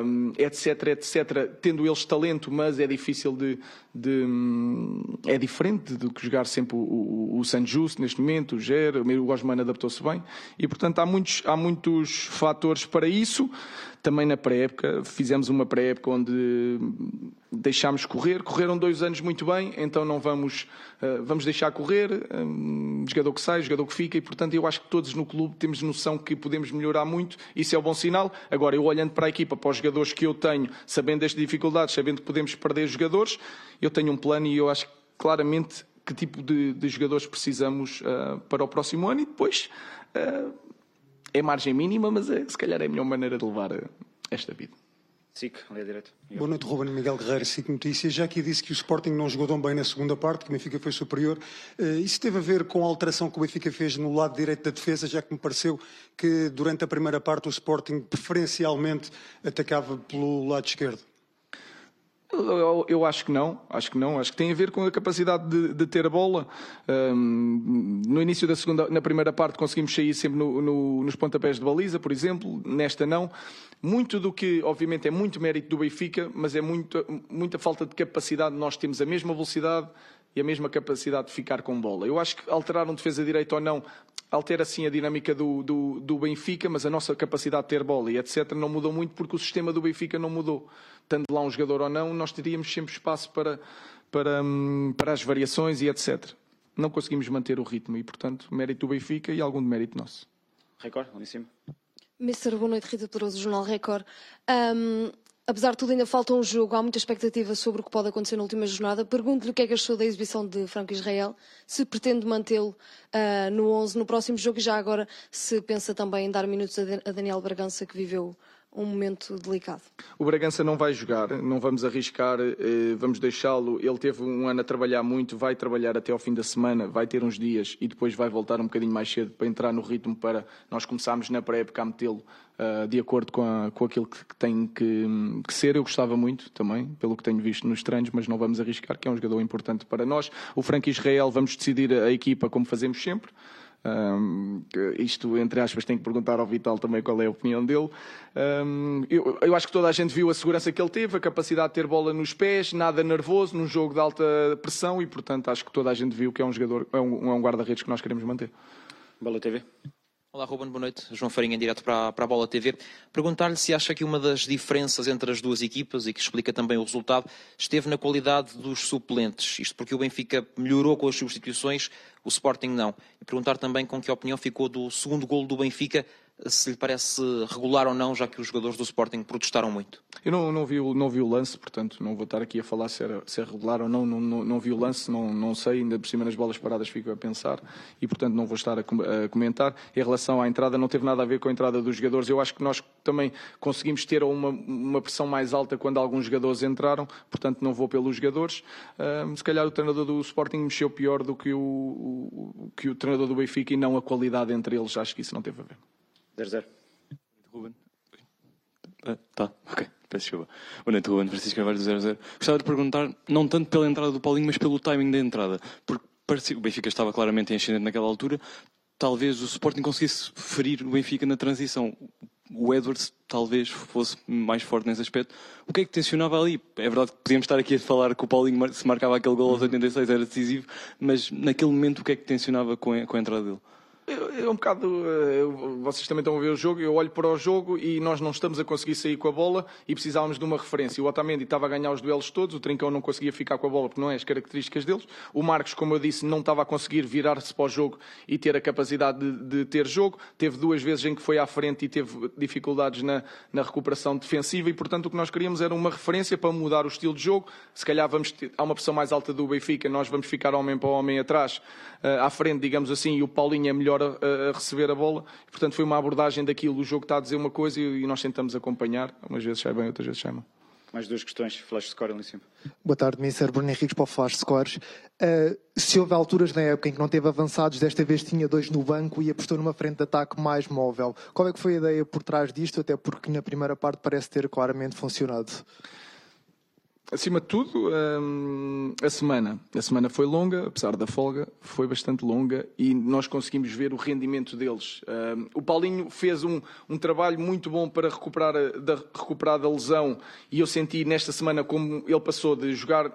hum, etc, etc, tendo eles talento, mas é difícil de. de, hum, é diferente do que jogar sempre o, o, o San Justo neste momento, o Ger, o Gosman adaptou-se bem e, portanto, há muitos, há muitos fatores para isso. Também na pré-época, fizemos uma pré-época onde deixámos correr, correram dois anos muito bem, então não vamos, eh, vamos deixar correr, um, jogador que sai, jogador que fica, e portanto eu acho que todos no clube temos noção que podemos melhorar muito, isso é o bom sinal. Agora, eu olhando para a equipa, para os jogadores que eu tenho, sabendo das dificuldades, sabendo que podemos perder jogadores, eu tenho um plano e eu acho claramente que tipo de, de jogadores precisamos eh, para o próximo ano e depois eh, é margem mínima, mas é, se calhar é a melhor maneira de levar eh, esta vida. SIC, à direita. Boa noite, Ruben Miguel Guerreiro, SIC Notícias. Já aqui disse que o Sporting não jogou tão bem na segunda parte, que o Benfica foi superior. Eh, Isso teve a ver com a alteração que o Benfica fez no lado direito da defesa, já que me pareceu que durante a primeira parte o Sporting preferencialmente atacava pelo lado esquerdo. Eu, eu- acho que não, acho que não, acho que tem a ver com a capacidade de, de ter a bola. Hum, no início da segunda, na primeira parte conseguimos sair sempre no- no- nos pontapés de baliza, por exemplo, nesta não. Muito do que, obviamente, é muito mérito do Benfica, mas é muito, muita falta de capacidade. Nós temos a mesma velocidade e a mesma capacidade de ficar com bola. Eu acho que alterar um defesa direito ou não altera sim a dinâmica do, do, do Benfica, mas a nossa capacidade de ter bola e etc. não mudou muito porque o sistema do Benfica não mudou. Tendo lá um jogador ou não, nós teríamos sempre espaço para, para, hum, para as variações e etc. Não conseguimos manter o ritmo e, portanto, mérito do Benfica e algum de mérito nosso. Record, ali em cima. Mister, boa noite, Rita Pedroso, Jornal Record. Ahm, apesar de tudo, ainda falta um jogo, há muita expectativa sobre o que pode acontecer na última jornada. Pergunto-lhe o que é que achou da exibição de Franco Israel, se pretende mantê-lo ah, no 11 no próximo jogo e já agora se pensa também em dar minutos a a Daniel Bragança, que viveu um momento delicado. O Bragança não vai jogar, não vamos arriscar, eh, vamos deixá-lo. Ele teve um ano a trabalhar muito, vai trabalhar até ao fim da semana, vai ter uns dias e depois vai voltar um bocadinho mais cedo para entrar no ritmo para nós começarmos na pré-época a metê-lo ah, de acordo com, a- com aquilo que, tem que, que ser. Eu gostava muito também, pelo que tenho visto nos treinos, mas não vamos arriscar, que é um jogador importante para nós. O Franco Israel, vamos decidir a equipa como fazemos sempre. Um, isto, entre aspas, tem que perguntar ao Vital também qual é a opinião dele. Um, eu, eu, acho que toda a gente viu a segurança que ele teve, a capacidade de ter bola nos pés, nada nervoso, num jogo de alta pressão e, portanto, acho que toda a gente viu que é um jogador, é um, é um guarda-redes que nós queremos manter. Bola TV. Olá, Ruben, boa noite. João Farinha, em direto para, para a Bola TV. Perguntar-lhe se acha que uma das diferenças entre as duas equipas, e que explica também o resultado, esteve na qualidade dos suplentes. Isto porque o Benfica melhorou com as substituições, o Sporting não. E perguntar também com que opinião ficou do segundo golo do Benfica, se lhe parece regular ou não, já que os jogadores do Sporting protestaram muito. Eu não, não, vi, não vi o lance, portanto não vou estar aqui a falar se, era, se é regular ou não, não, não, não vi o lance, não, não sei, ainda por cima nas bolas paradas fico a pensar e portanto não vou estar a, a, comentar. Em relação à entrada, não teve nada a ver com a entrada dos jogadores, eu acho que nós também conseguimos ter uma, uma pressão mais alta quando alguns jogadores entraram, portanto não vou pelos jogadores. Um, se calhar o treinador do Sporting mexeu pior do que o, o, que o treinador do Benfica e não a qualidade entre eles, acho que isso não teve a ver. 0-0. Ruben. Ah, tá, ok. Peço desculpa. Boa noite, Ruben. Francisco Carvalho do 0-0. Gostava de perguntar, não tanto pela entrada do Paulinho, mas pelo timing da entrada. Porque parecia, o Benfica estava claramente em ascendente naquela altura. Talvez o Sporting conseguisse ferir o Benfica na transição. O Edwards talvez fosse mais forte nesse aspecto. O que é que tensionava ali? É verdade que podíamos estar aqui a falar que o Paulinho, se marcava aquele gol aos 86, era decisivo, mas naquele momento o que é que tensionava com a, com a entrada dele? É um bocado. Eh, vocês também estão a ver o jogo. Eu olho para o jogo e nós não estamos a conseguir sair com a bola e precisávamos de uma referência. O Otamendi estava a ganhar os duelos todos, o Trincão não conseguia ficar com a bola porque não é as características deles. O Marcos, como eu disse, não estava a conseguir virar-se para o jogo e ter a capacidade de, de, ter jogo. Teve duas vezes em que foi à frente e teve dificuldades na, na, recuperação defensiva e, portanto, o que nós queríamos era uma referência para mudar o estilo de jogo. Se calhar vamos ter, há uma pressão mais alta do Benfica, nós vamos ficar homem para homem atrás, uh, à frente, digamos assim, e o Paulinho é melhor a, a receber a bola. Portanto, foi uma abordagem daquilo. O jogo está a dizer uma coisa e nós tentamos acompanhar. Umas vezes sai bem, outras vezes sai mal. Mais duas questões. Flash score ali em cima. Boa tarde, Mister Bruno Henriques para o Flash Scores. Uh, se houve alturas na época em que não teve avançados, desta vez tinha dois no banco e apostou numa frente de ataque mais móvel. Qual é que foi a ideia por trás disto? Até porque na primeira parte parece ter claramente funcionado. Acima de tudo, hum, a semana. A semana foi longa, apesar da folga, foi bastante longa e nós conseguimos ver o rendimento deles. Hum, o Paulinho fez um, um trabalho muito bom para recuperar, da, recuperar da lesão e eu senti nesta semana como ele passou de jogar,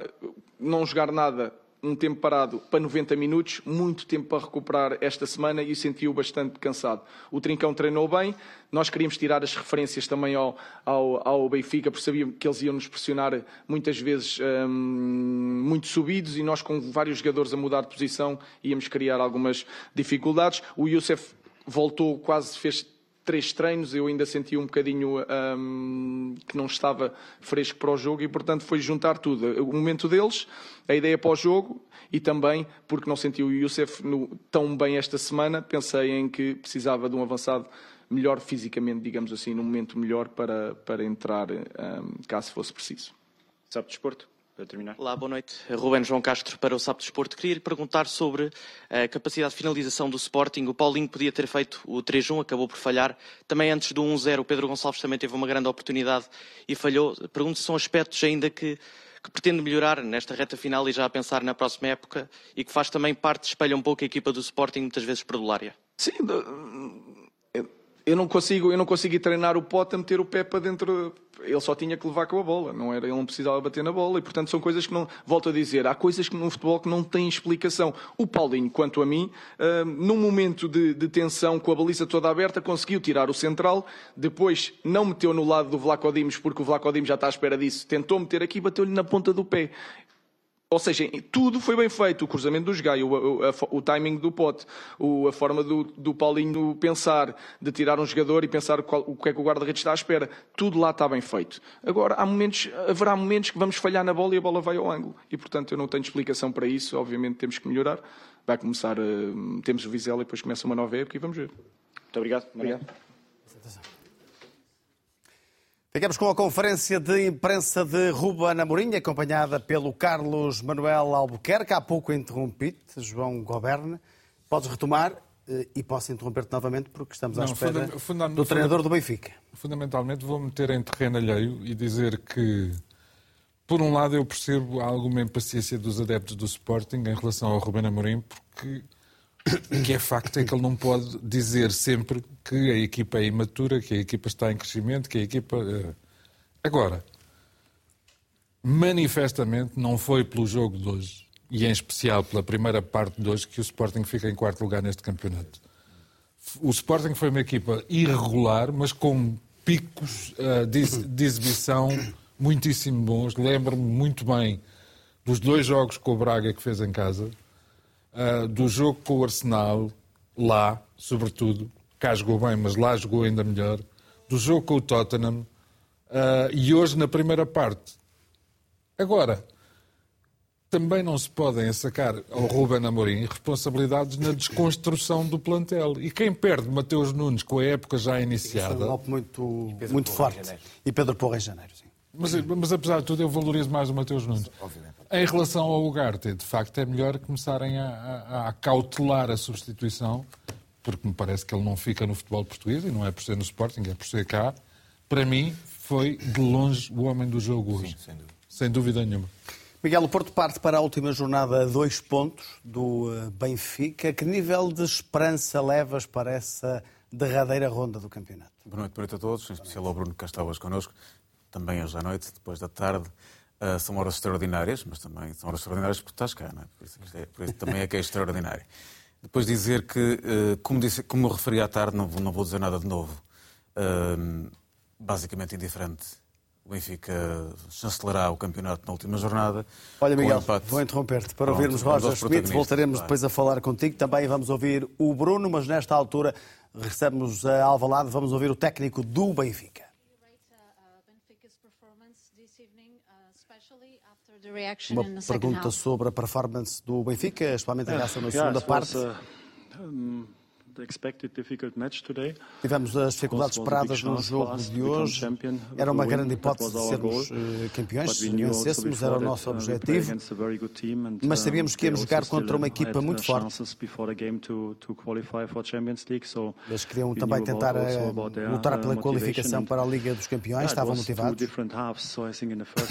não jogar nada um tempo parado para 90 minutos, muito tempo para recuperar esta semana e sentiu bastante cansado. O Trincão treinou bem, nós queríamos tirar as referências também ao, ao, ao Benfica, porque sabíamos que eles iam nos pressionar muitas vezes hum, muito subidos e nós com vários jogadores a mudar de posição íamos criar algumas dificuldades. O Youssef voltou, quase fez três treinos, eu ainda senti um bocadinho um, que não estava fresco para o jogo e, portanto, foi juntar tudo. O momento deles, a ideia para o jogo e também, porque não senti o Youssef tão bem esta semana, pensei em que precisava de um avançado melhor fisicamente, digamos assim, num momento melhor para, para entrar, um, caso fosse preciso. Sabe desporto? Para terminar. Olá, boa noite. Ruben João Castro para o Sapo Desporto. Queria lhe perguntar sobre a capacidade de finalização do Sporting. O Paulinho podia ter feito o 3-1, acabou por falhar. Também antes do 1-0, o Pedro Gonçalves também teve uma grande oportunidade e falhou. Pergunto se são aspectos ainda que, que pretende melhorar nesta reta final e já a pensar na próxima época e que faz também parte, espelha um pouco a equipa do Sporting, muitas vezes perdulária. Sim, eu não consigo, eu não consigo treinar o pote a meter o pé para dentro. Ele só tinha que levar com a bola, não era, ele não precisava bater na bola e portanto são coisas que não, volto a dizer, há coisas que no futebol que não têm explicação. O Paulinho, quanto a mim, uh, num momento de, de, tensão com a baliza toda aberta, conseguiu tirar o central, depois não meteu no lado do Vlaco Dimos porque o Vlaco Dimos já está à espera disso, tentou meter aqui e bateu-lhe na ponta do pé. Ou seja, tudo foi bem feito. O cruzamento dos Gaio, o, o, o, timing do pote, o, a forma do, do Paulinho pensar, de tirar um jogador e pensar qual, o que é que o guarda-redes está à espera. Tudo lá está bem feito. Agora, há momentos, haverá momentos que vamos falhar na bola e a bola vai ao ângulo. E, portanto, eu não tenho explicação para isso. Obviamente, temos que melhorar. Vai começar, uh, temos o Vizela e depois começa uma nova época e vamos ver. Muito obrigado. Obrigado. Ficamos com a conferência de imprensa de Ruben Amorim, acompanhada pelo Carlos Manuel Albuquerque, há pouco interrompido, João Goberna. Podes retomar eh, e posso interromper-te novamente porque estamos à espera do treinador do Benfica. Fundamentalmente vou meter em terreno alheio e dizer que, por um lado, eu percebo alguma impaciência dos adeptos do Sporting em relação ao Ruben Amorim, porque O que é facto é que ele não pode dizer sempre que a equipa é imatura, que a equipa está em crescimento, que a equipa. Eh, agora, manifestamente não foi pelo jogo de hoje, e em especial pela primeira parte de hoje, que o Sporting fica em quarto lugar neste campeonato. O Sporting foi uma equipa irregular, mas com picos uh, de, de exibição muitíssimo bons. Lembro-me muito bem dos dois jogos com o Braga que fez em casa, uh, do jogo com o Arsenal, lá, sobretudo, cá jogou bem, mas lá jogou ainda melhor, do jogo com o Tottenham, uh, e hoje na primeira parte. Agora, também não se podem sacar ao Ruben Amorim responsabilidades na desconstrução do plantel. E quem perde Mateus Nunes com a época já iniciada... É um golpe muito, muito forte. E Pedro Porra em janeiro, sim. Mas, mas, apesar de tudo, eu valorizo mais o Mateus Nunes. Em relação ao Ugarte, de facto, é melhor começarem a, a, a, cautelar a substituição, porque me parece que ele não fica no futebol português, e não é por ser no Sporting, é por ser cá. Para mim, foi de longe o homem do jogo hoje. Sim, sem, dúvida. sem dúvida nenhuma. Miguel, o Porto parte para a última jornada a dois pontos do eh, Benfica. Que nível de esperança levas para essa derradeira ronda do campeonato? Boa noite, boa noite a todos, em especial ao Bruno que está hoje connosco também hoje à noite, depois da tarde. Uh, são horas extraordinárias, mas também são horas extraordinárias porque estás cá, não é? Por isso, é, por isso também é que é extraordinário. Depois dizer que, uh, como, disse, como eu referi à tarde, não, não vou dizer nada de novo. Uh, basicamente indiferente. O Benfica chancelará o campeonato na última jornada. Olha, Miguel, vou interromper-te para Pronto, ouvirmos Roger Schmidt. Voltaremos depois a falar contigo. Também vamos ouvir o Bruno, mas nesta altura recebemos a Alvalade. Vamos ouvir o técnico do Benfica. Uma pergunta sobre a performance do Benfica, especialmente em relação na segunda parte. Tivemos as dificuldades esperadas no jogo de hoje. Era uma grande hipótese de sermos eh, campeões, se vencêssemos, era o nosso uh, objetivo. Mas sabíamos que íamos jogar contra uma equipa muito forte. Eles queriam também tentar eh, lutar pela qualificação para a Liga dos Campeões, estavam motivados.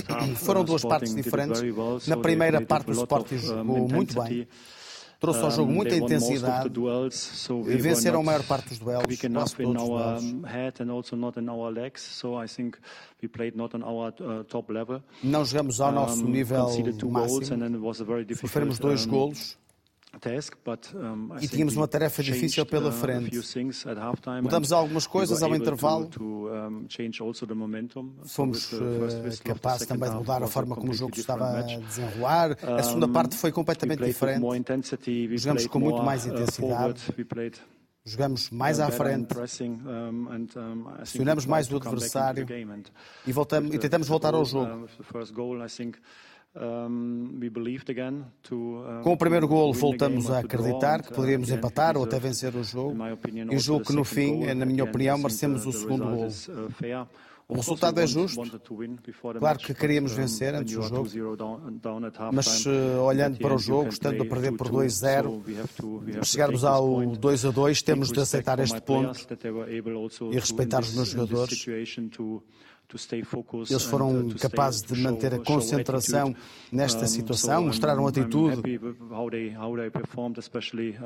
Foram duas partes diferentes. Na primeira parte, o Sporting jogou muito bem trouxe ao jogo muita intensidade, e venceram a maior parte dos duelos, quase todos os duelos. Não jogamos ao nosso nível máximo, sofremos dois golos, e tínhamos uma tarefa difícil pela uh, frente. Mudamos algumas coisas ao intervalo. Fomos uh, capazes também de mudar a forma como o jogo estava a desenrolar. A segunda parte foi completamente diferente. Jogamos com muito mais uh, intensidade. Jogamos mais à frente, pressionamos mais o adversário e, voltamos, e tentamos voltar ao jogo. Com o primeiro gol voltamos a acreditar que poderíamos empatar ou até vencer o jogo e julgo que no fim, na minha opinião, merecemos o segundo gol. O resultado é justo. Claro que queríamos vencer antes do jogo, mas uh, olhando para o jogo, estando a perder por 2-0, chegarmos ao 2 2, temos de aceitar este ponto e respeitar os meus jogadores. Eles foram capazes de manter a concentração nesta situação, mostraram atitude.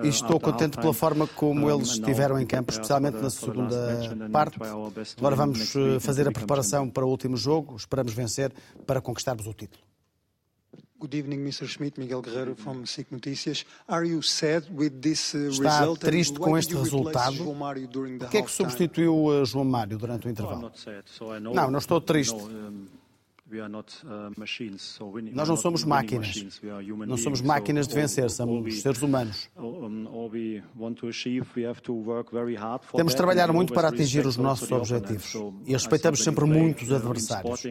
E estou contente pela forma como eles estiveram em campo, especialmente na segunda parte. Agora vamos eh, fazer a preparação para o último jogo. Esperamos vencer para conquistarmos o título. Good evening, Mr. Schmidt, Miguel Guerreiro from SIC Notícias. Are you sad with this uh, Está result? triste com este resultado? Por que é que substituiu uh, João Mário durante o intervalo? Não, não estou triste. Uh, Nós não somos máquinas. Não somos máquinas de vencer, somos seres humanos. Temos de trabalhar muito para atingir os nossos objetivos e respeitamos sempre muito os adversários.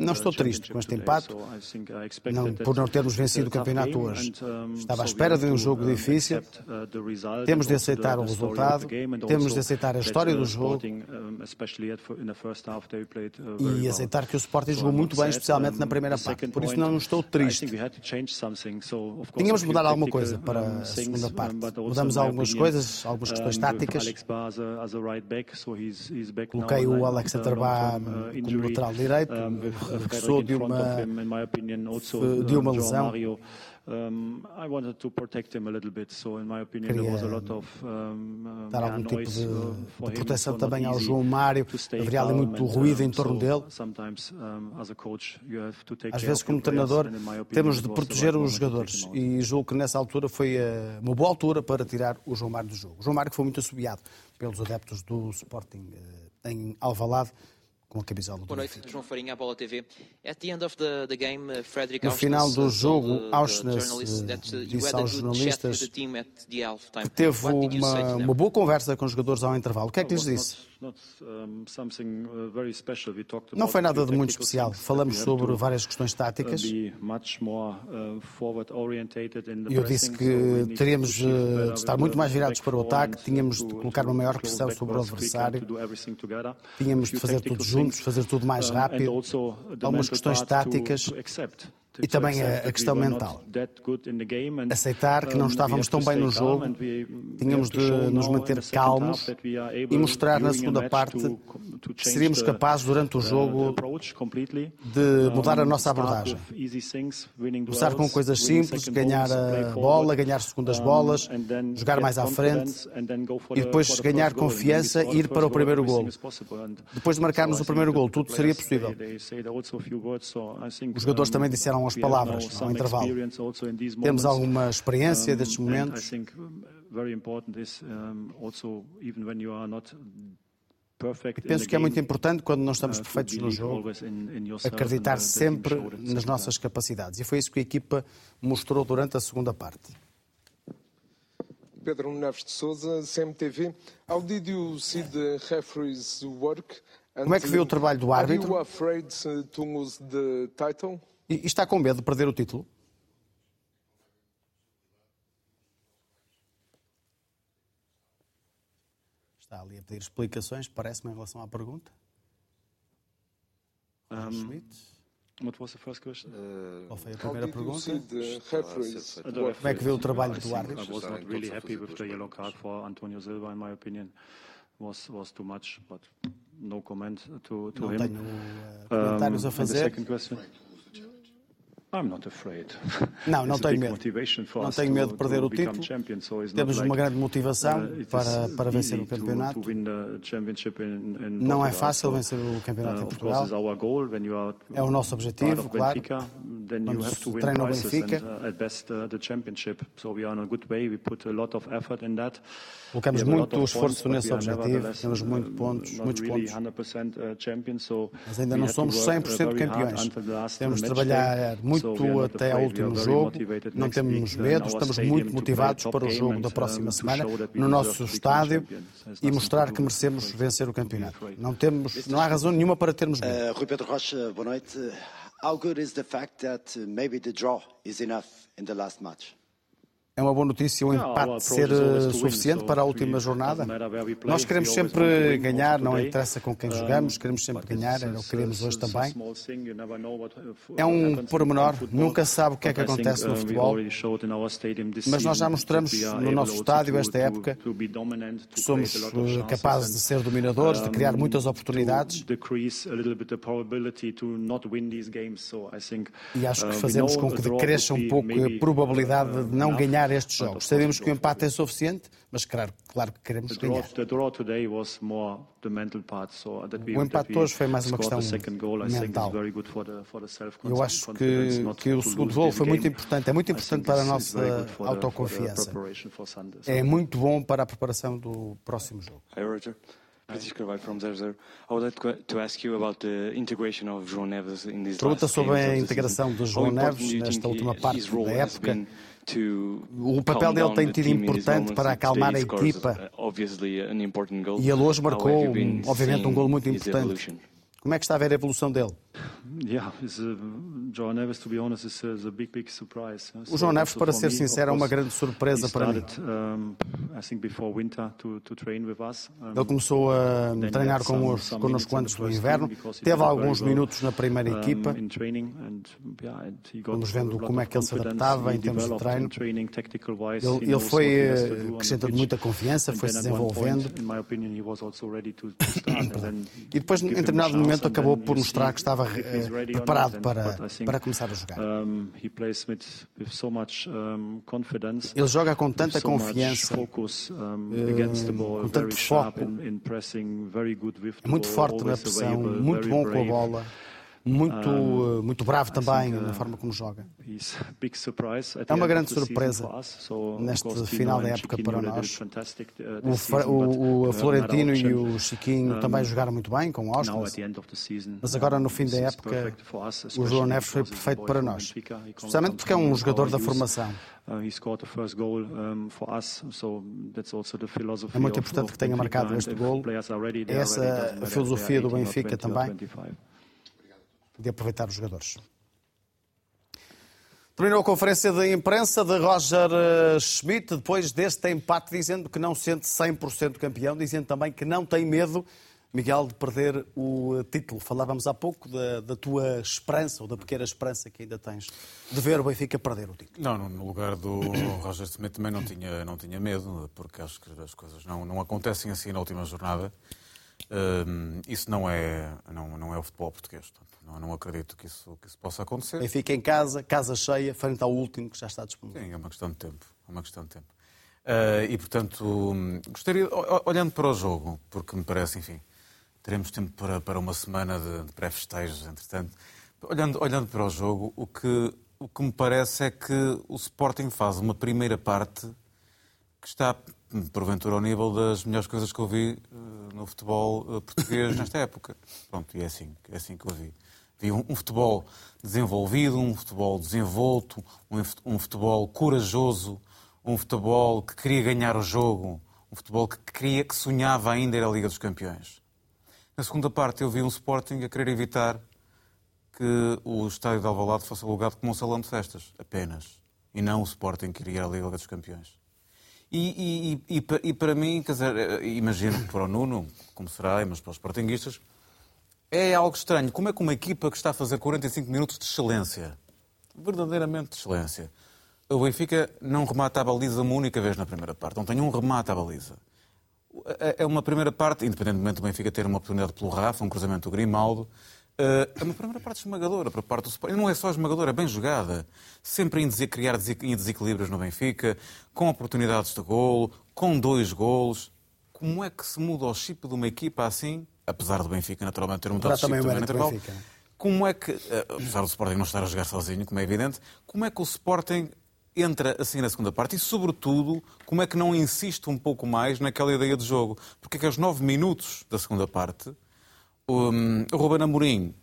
Não estou triste com este empate, não, por não termos vencido o campeonato hoje. Estava à espera de um jogo difícil. Uh, temos de aceitar o resultado, temos de aceitar a história do jogo uh, e aceitar que o Sporting jogou muito bem, especialmente na primeira parte. Por isso não estou triste. Tínhamos de mudar alguma coisa para a segunda parte. Mudamos algumas coisas, algumas questões táticas. Coloquei o Alex Atarbar como lateral direito, regressou de uma, de uma lesão. I wanted to protect him a little bit, so in my opinion Queria there was a lot of um, dar algum tipo de, de proteção também ao João Mário. Haveria ali muito ruído em torno dele. Às vezes, como treinador, temos de proteger os jogadores e julgo que nessa altura foi eh, uma boa altura para tirar o João Mário do jogo. O João Mário que foi muito assobiado pelos adeptos do Sporting eh, em Alvalade com a camisola do Benfica. João Farinha, Bola TV. At the end of the, the game, uh, Frederick no final do uh, jogo, Auschwitz uh, disse aos jornalistas que teve uma, uma boa conversa com os jogadores ao intervalo. O que é que lhes disse? Não foi nada de muito especial. Falamos sobre várias questões táticas. Eu disse que teríamos uh, de estar muito mais virados para o ataque, tínhamos de colocar uma maior pressão sobre o adversário, tínhamos de fazer tudo juntos, fazer tudo mais rápido. Algumas questões táticas e também a, questão mental. Aceitar que não estávamos tão bem no jogo, tínhamos de nos manter calmos e mostrar na segunda assim parte que seríamos capazes, durante o jogo, de mudar a nossa abordagem. Começar com coisas simples, ganhar a bola, ganhar segundas bolas, jogar mais à frente e depois ganhar confiança e ir para o primeiro golo. Depois de marcarmos o primeiro golo, tudo seria possível. Os jogadores também disseram as palavras ao intervalo. Temos alguma experiência destes momentos? E penso que é muito importante, quando não estamos perfeitos no jogo, acreditar sempre nas nossas capacidades. E foi isso que a equipa mostrou durante a segunda parte. Pedro Neves de Souza, CMTV. How did you see the referee's work? Como é que viu o trabalho do árbitro? Are you afraid to lose the title? E, está com medo de perder o título? Está ali a pedir explicações, parece-me, em relação à pergunta. Um, what was the first question? Qual foi a primeira pergunta? Como é que vê o trabalho do árbitro? Was. Was, too much, but no comment to, to Não him. tenho uh, comentários a fazer. Não, não tenho medo. Não tenho medo de perder o título. Temos uma grande motivação para, para vencer o campeonato. Não é fácil vencer o campeonato em Portugal. É o nosso objetivo, claro quando treina Benfica. Colocamos muito esforço nesse objetivo, temos muitos pontos, muitos pontos. Mas ainda não somos 100% campeões. Temos de trabalhar muito até ao último jogo, não temos medo, estamos muito motivados para o jogo da próxima semana no nosso estádio e mostrar que merecemos vencer o campeonato. Não, temos, não há razão nenhuma para termos medo. Uh, Rui Pedro Rocha, boa noite. How good is the fact that uh, maybe the draw is enough in the last match? É uma boa notícia o um empate ser eh, suficiente para a última jornada? Nós queremos sempre ganhar, não interessa com quem jogamos, queremos sempre ganhar, era o que hoje também. É um pormenor, nunca sabe o que é que acontece no futebol, mas nós já mostramos no nosso estádio esta época que somos eh, capazes de ser dominadores, de criar muitas oportunidades. e acho que fazemos com que decresça um pouco a probabilidade de não ganhar ganhar estes jogos. Sabemos que o empate é suficiente, mas claro, claro que queremos ganhar. O empate hoje foi mais uma questão mental. Eu acho que, que o segundo gol foi muito importante. É muito importante para a nossa autoconfiança. É muito bom para a preparação do próximo jogo. Pergunta sobre a integração de João Neves nesta última parte da época. O papel dele tem tido importante para acalmar a equipa. e ele hoje marcou, obviamente, um gol muito importante he got Vamos vendo a lot como é of que ele se confidence. adaptava He em termos de developed treino. in training, tactical-wise. He Ele, ele knows foi what he has to eh, do on the acrescentando pitch. muita confiança, And foi se then at one point, desenvolvendo. in my opinion, he was also ready to, to start. and then E depois, em a determinado chance momento acabou por mostrar que estava uh, preparado para, para começar a jogar. Ele joga com tanta confiança, uh, com tanto foco, é muito forte na pressão, muito bom com a bola muito, um, muito bravo também think, uh, na forma como joga. É uma grande surpresa neste final da época para nós. Uh, o, o, o Florentino e o Chiquinho também jogaram muito bem com o Austin, mas agora no fim da época o João Neves foi perfeito para nós, especialmente porque é um jogador da formação. Uh, é muito importante que tenha marcado este gol. Essa a filosofia do Benfica também de aproveitar os jogadores. Terminou a conferência de imprensa de Roger eh, Schmidt, depois deste empate, dizendo que não sente 100% campeão, dizendo também que não tem medo, Miguel, de perder o título. Falávamos há pouco da, da, tua esperança, ou da pequena esperança que ainda tens, de ver o Benfica perder o título. Não, no lugar do Roger Schmidt também não tinha, não tinha medo, porque acho que as coisas não, não acontecem assim na última jornada. Um, isso não é, não, não é o futebol português. Não, não acredito que isso, que isso possa acontecer. Benfica em casa, casa cheia, frente ao último que já está disponível. Sim, é uma questão de tempo. É uma questão de tempo. Uh, e, portanto, gostaria, olhando para o jogo, porque me parece, enfim, teremos tempo para, para uma semana de, de pré-festejos, entretanto. Olhando, olhando para o jogo, o que, o que me parece é que o Sporting faz uma primeira parte que está, porventura, ao nível das melhores coisas que eu vi uh, no futebol uh, português nesta época. Pronto, e é assim, é assim que eu vi. Vi um, futebol desenvolvido, um futebol desenvolto, um, um futebol corajoso, um futebol que queria ganhar o jogo, um futebol que queria, que sonhava ainda ir à Liga dos Campeões. Na segunda parte eu vi um Sporting a querer evitar que o estádio de Alvalade fosse alugado como um salão de festas, apenas. E não o Sporting que iria à Liga dos Campeões. E, e, e, e, para mim, quer dizer, eh, imagino que para o Nuno, como será, mas para os Sportinguistas, é algo estranho. Como é que uma equipa que está a fazer 45 minutos de excelência, verdadeiramente de excelência, o Benfica não remata a baliza uma única vez na primeira parte, não tem um remate à baliza. É, é uma primeira parte, independentemente do Benfica ter uma oportunidade pelo Rafa, um cruzamento do Grimaldo, eh, é uma primeira parte esmagadora para parte do Sporting. Não é só esmagadora, é bem jogada. Sempre em criar desequilíbrios no Benfica, com oportunidades de golo, com dois golos. Como é que se muda o chip de uma equipa assim? Apesar do Benfica naturalmente ter mudado de também, também no intervalo, Benfica. como é que, eh, apesar do Sporting não estar a jogar sozinho, como é evidente, como é que o Sporting entra assim na segunda parte e, sobretudo, como é que não insiste um pouco mais naquela ideia de jogo? Porque é que aos nove minutos da segunda parte, um, o Ruben Amorim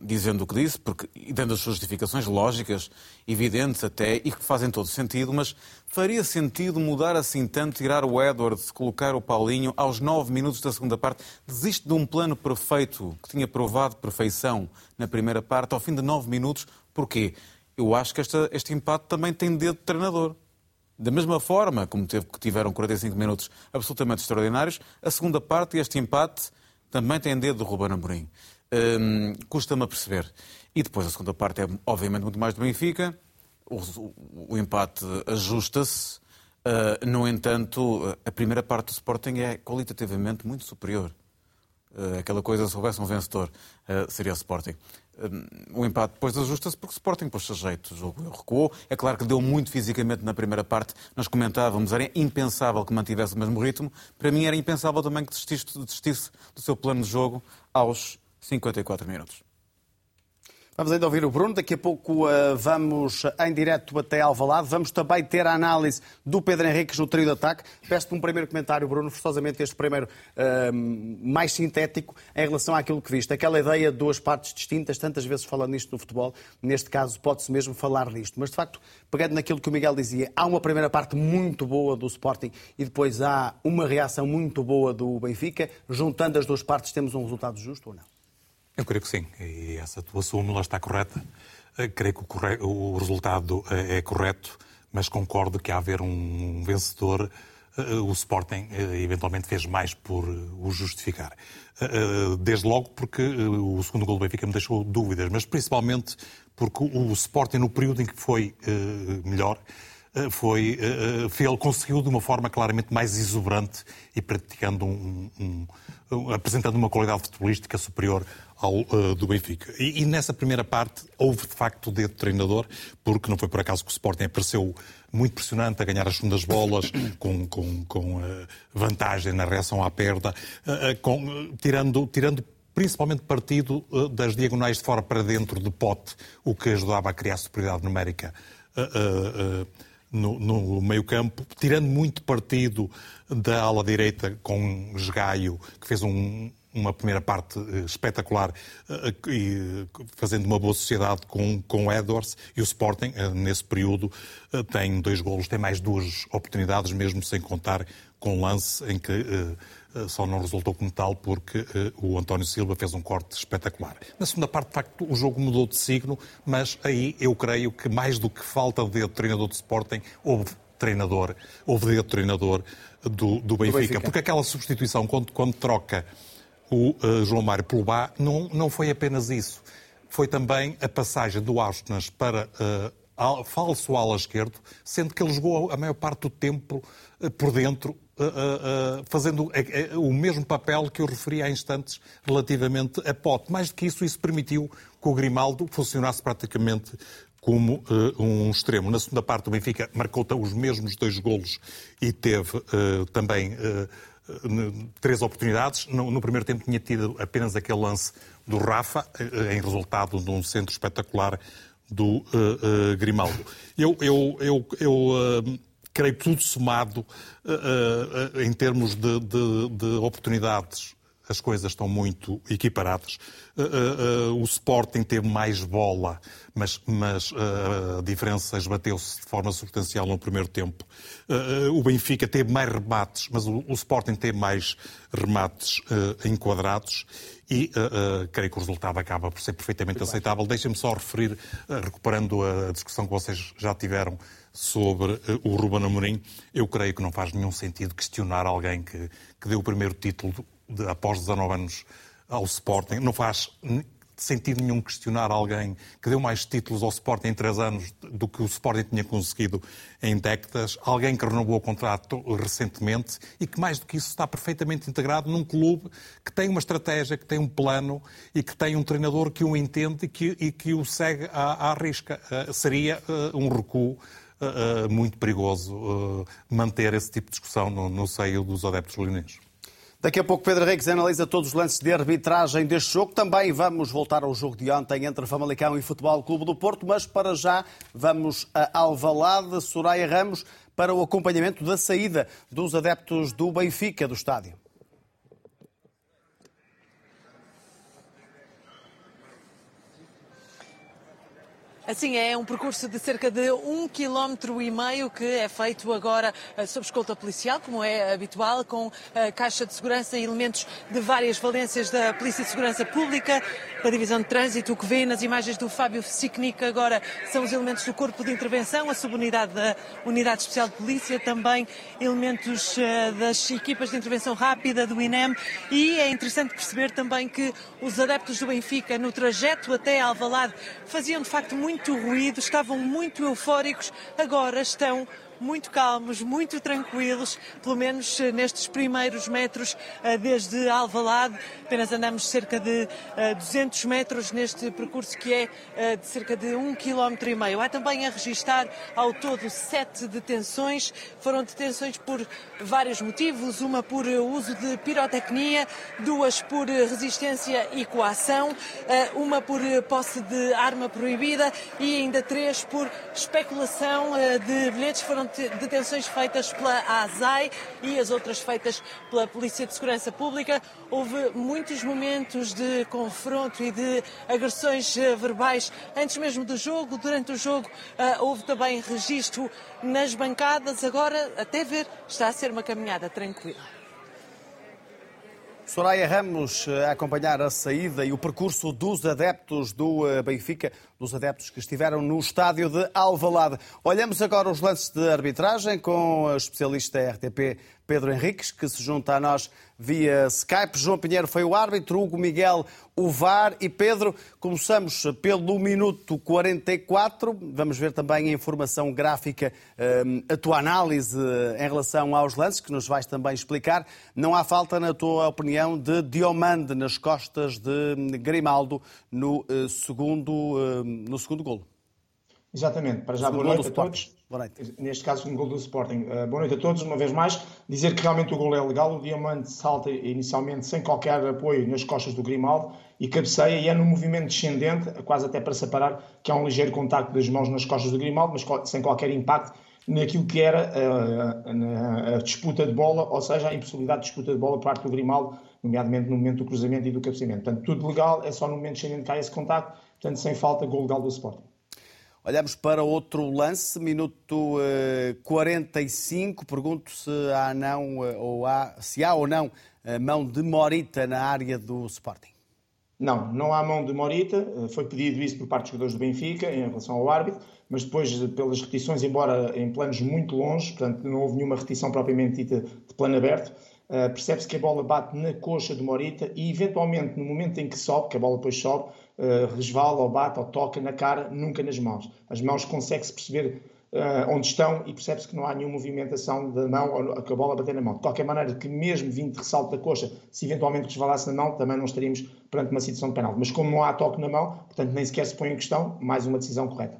dizendo o que disse, porque, e dando as suas justificações lógicas, evidentes até, e que fazem todo sentido, mas faria sentido mudar assim tanto, tirar o Edwards, colocar o Paulinho aos nove minutos da segunda parte? Desiste de um plano perfeito, que tinha provado perfeição na primeira parte, ao fim de nove minutos. Porquê? Eu acho que esta, este empate também tem dedo de treinador. Da mesma forma como teve, que tiveram 45 minutos absolutamente extraordinários, a segunda parte, este empate, também tem dedo do Ruben Amorim. Hum, Custa-me a perceber. E depois a segunda parte é, obviamente, muito mais do Benfica. O, o, o empate ajusta-se. Uh, no entanto, a primeira parte do Sporting é qualitativamente muito superior. Uh, aquela coisa, se houvesse um vencedor, uh, seria o Sporting. o empate depois ajusta-se porque o Sporting pôs-se a jeito. O jogo recuou. É claro que deu muito fisicamente na primeira parte. Nós comentávamos, era impensável que mantivesse o mesmo ritmo. Para mim era impensável também que desistisse, desistisse do seu plano de jogo aos 54 minutos. Vamos ainda ouvir o Bruno. Daqui a pouco uh, vamos em direto até Alvalade. Vamos também ter a análise do Pedro Henriques no trio de ataque. Peço-te um primeiro comentário, Bruno, forçosamente este primeiro uh, mais sintético em relação àquilo que viste. Aquela ideia de duas partes distintas, tantas vezes falando nisto no futebol, neste caso pode-se mesmo falar disto. Mas, de facto, pegando naquilo que o Miguel dizia, há uma primeira parte muito boa do Sporting e depois há uma reação muito boa do Benfica. Juntando as duas partes, temos um resultado justo ou não? Eu creio que sim, e essa tua súmula está correta. Eh, creio que o, corre... o resultado eh, é correto, mas concordo que, a haver um vencedor, eh, o Sporting eventualmente fez mais por o justificar. Desde logo porque o segundo gol do Benfica me deixou dúvidas, mas principalmente porque o Sporting, no período em que foi melhor, foi, ele conseguiu de uma forma claramente mais exuberante e praticando um, um, um apresentando uma qualidade futebolística superior ao uh, do Benfica. E, e, nessa primeira parte houve de facto o dedo de treinador, porque não foi por acaso que o Sporting apareceu muito pressionante a ganhar as segundas bolas, com, com, com uh, vantagem na reação à perda, uh, com, tirando, tirando principalmente partido das diagonais de fora para dentro do pote, o que ajudava a criar superioridade numérica no, no meio-campo, tirando muito partido da ala direita com Esgaio, que fez um, uma primeira parte eh, espetacular eh, e fazendo uma boa sociedade com, com o Edwards e o Sporting, eh, nesse período, tem dois golos, tem mais duas oportunidades, mesmo sem contar com o lance em que só não resultou como tal porque o António Silva fez um corte espetacular. Na segunda parte, de facto, o jogo mudou de signo, mas aí eu creio que mais do que falta de treinador de Sporting, houve treinador, houve dedo treinador do, do, Benfica, do Benfica, porque aquela substituição, quando, quando troca o uh, João Mário pelo Bá, não, não foi apenas isso. Foi também a passagem do Austenas para uh, falso ala esquerdo, sendo que ele jogou a maior parte do tempo uh, por dentro, fazendo o mesmo papel que eu referi há instantes relativamente a Pote. Mais do que isso, isso permitiu que o Grimaldo funcionasse praticamente como uh, um extremo. Na segunda parte, o Benfica marcou os mesmos dois golos e teve uh, também uh, três oportunidades. No, primeiro tempo tinha tido apenas aquele lance do Rafa, eh, em resultado de um centro espetacular do uh, uh, Grimaldo. Eu, eu, eu, eu uh, creio tudo somado em termos de, de, de oportunidades as coisas estão muito equiparadas. Uh, uh, uh, o Sporting teve mais bola, mas, mas a diferença esbateu-se de forma substancial no primeiro tempo. o Benfica teve mais remates, mas o, o Sporting teve mais remates enquadrados e creio que o resultado acaba por ser perfeitamente aceitável. Deixem-me só referir, recuperando a discussão que vocês já tiveram sobre o Ruben Amorim, eu creio que não faz nenhum sentido questionar alguém que, que deu o primeiro título de, após 19 anos ao Sporting. Não faz sentido nenhum questionar alguém que deu mais títulos ao Sporting em três anos do que o Sporting tinha conseguido em décadas, alguém que renovou o contrato recentemente e que, mais do que isso, está perfeitamente integrado num clube que tem uma estratégia, que tem um plano e que tem um treinador que o entende e que, e que o segue à, à risca. Uh, seria uh, um recuo uh, muito perigoso manter esse tipo de discussão no, no seio dos adeptos leoneses. Daqui a pouco Pedro Reis analisa todos os lances de arbitragem deste jogo. Também vamos voltar ao jogo de ontem entre Famalicão e Futebol Clube do Porto, mas para já vamos a Alvalade, Soraya Ramos, para o acompanhamento da saída dos adeptos do Benfica do estádio. Assim é, um percurso de cerca de um quilómetro e meio que é feito agora eh, sob escolta policial, como é habitual, com a caixa de segurança e elementos de várias valências da Polícia de Segurança Pública, da Divisão de Trânsito. O que vê nas imagens do Fábio Sicnic agora são os elementos do Corpo de Intervenção, a subunidade da Unidade Especial de Polícia, também elementos eh, das equipas de intervenção rápida do INEM e é interessante perceber também que os adeptos do Benfica no trajeto até Alvalade faziam de facto muito muito ruído, estavam muito eufóricos, agora estão muito calmos, muito tranquilos, pelo menos eh, nestes primeiros metros eh, desde Alvalade. Apenas andamos cerca de 200 eh, metros neste percurso que é de cerca de um quilómetro e meio. Há também a registar ao todo sete detenções. Foram detenções por vários motivos, uma por uso de pirotecnia, duas por resistência e coação, uma por posse de arma proibida e ainda três por especulação de bilhetes. Foram detenções feitas pela ASAI e as outras feitas pela Polícia de Segurança Pública. Houve muitos momentos de confronto e de agressões eh, verbais antes mesmo do jogo, durante o jogo. Eh, houve também registro nas bancadas. Agora, até ver, está a ser uma caminhada tranquila. Soraya Ramos a acompanhar a saída e o percurso dos adeptos do Benfica dos adeptos que estiveram no estádio de Alvalade. Olhamos agora os lances de arbitragem com o especialista RTP Pedro Henriques, que se junta a nós via Skype. João Pinheiro foi o árbitro, Hugo Miguel o VAR e Pedro, começamos pelo minuto 44. Vamos ver também a informação gráfica, a tua análise em relação aos lances, que nos vais também explicar. Não há falta, na tua opinião, de Diomande nas costas de Grimaldo no eh, segundo, eh, no segundo golo. Exatamente. Para já, boa noite a todos. Neste caso, um gol do Sporting. Uh, boa noite a todos, uma vez mais. Dizer que realmente o gol é legal. O Diamante salta inicialmente sem qualquer apoio nas costas do Grimaldo e cabeceia e é no movimento descendente, quase até para separar, que há um ligeiro contacto das mãos nas costas do Grimaldo, mas sem qualquer impacto naquilo que era uh, a, disputa de bola, ou seja, a impossibilidade de disputa de bola por parte do Grimaldo, nomeadamente no momento do cruzamento e do cabeceamento. Portanto, tudo legal, é só no momento descendente que há esse contacto, portanto, sem falta, gol legal do Sporting. Olhamos para outro lance, minuto uh, eh, 45. Pergunto se há, não, uh, ou há, se há ou não a mão de Morita na área do Sporting. Não, não há mão de Morita. Eh, foi pedido isso por parte dos jogadores do Benfica em relação ao árbitro, mas depois, pelas repetições, embora em planos muito longe, portanto não houve nenhuma repetição propriamente dita de plano aberto, percebe-se que a bola bate na coxa de Morita e, eventualmente, no momento em que sobe, que a bola depois sobe, uh, resvala ou bate ou toca na cara, nunca nas mãos. As mãos consegue-se perceber uh, onde estão e percebe-se que não há nenhuma movimentação da mão ou que a bola bater na mão. De qualquer maneira, que mesmo vindo de ressalto da coxa, se eventualmente resvalasse na mão, também não estaríamos perante uma situação de penal. Mas como não há toque na mão, portanto nem sequer se põe em questão, mais uma decisão correta.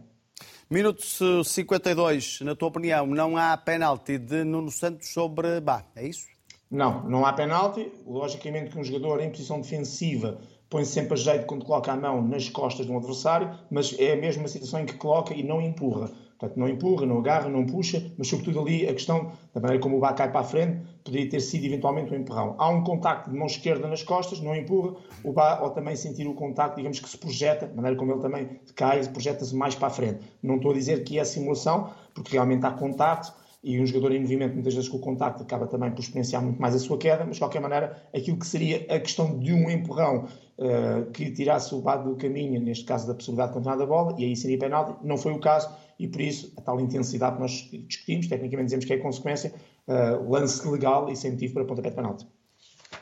Minuto 52, na tua opinião, não há penalti de Nuno Santos sobre Bá, é isso? Não, não há penalti. Logicamente que um jogador em posição defensiva põe -se sempre a jeito quando coloca a mão nas costas de um adversário, mas é a mesma situação em que coloca e não empurra. Portanto, não empurra, não agarra, não puxa, mas sobretudo ali a questão, da maneira como o Bá cai para a frente, poderia ter sido eventualmente um empurrão. Há um contacto de mão esquerda nas costas, não empurra, o Bá ao também sentir o contacto, digamos que se projeta, da maneira como ele também cai, projeta-se mais para a frente. Não estou a dizer que é simulação, porque realmente há contacto, e um jogador em movimento, muitas vezes com o contacto, acaba também por experienciar muito mais a sua queda, mas de qualquer maneira, aquilo que seria a questão de um empurrão uh, que tirasse o Bado do caminho, neste caso da possibilidade de continuar a bola, e aí seria penalti, não foi o caso, e por isso a tal intensidade que nós discutimos, tecnicamente dizemos que é consequência, uh, lance legal e sem motivo para pontapé de penalti.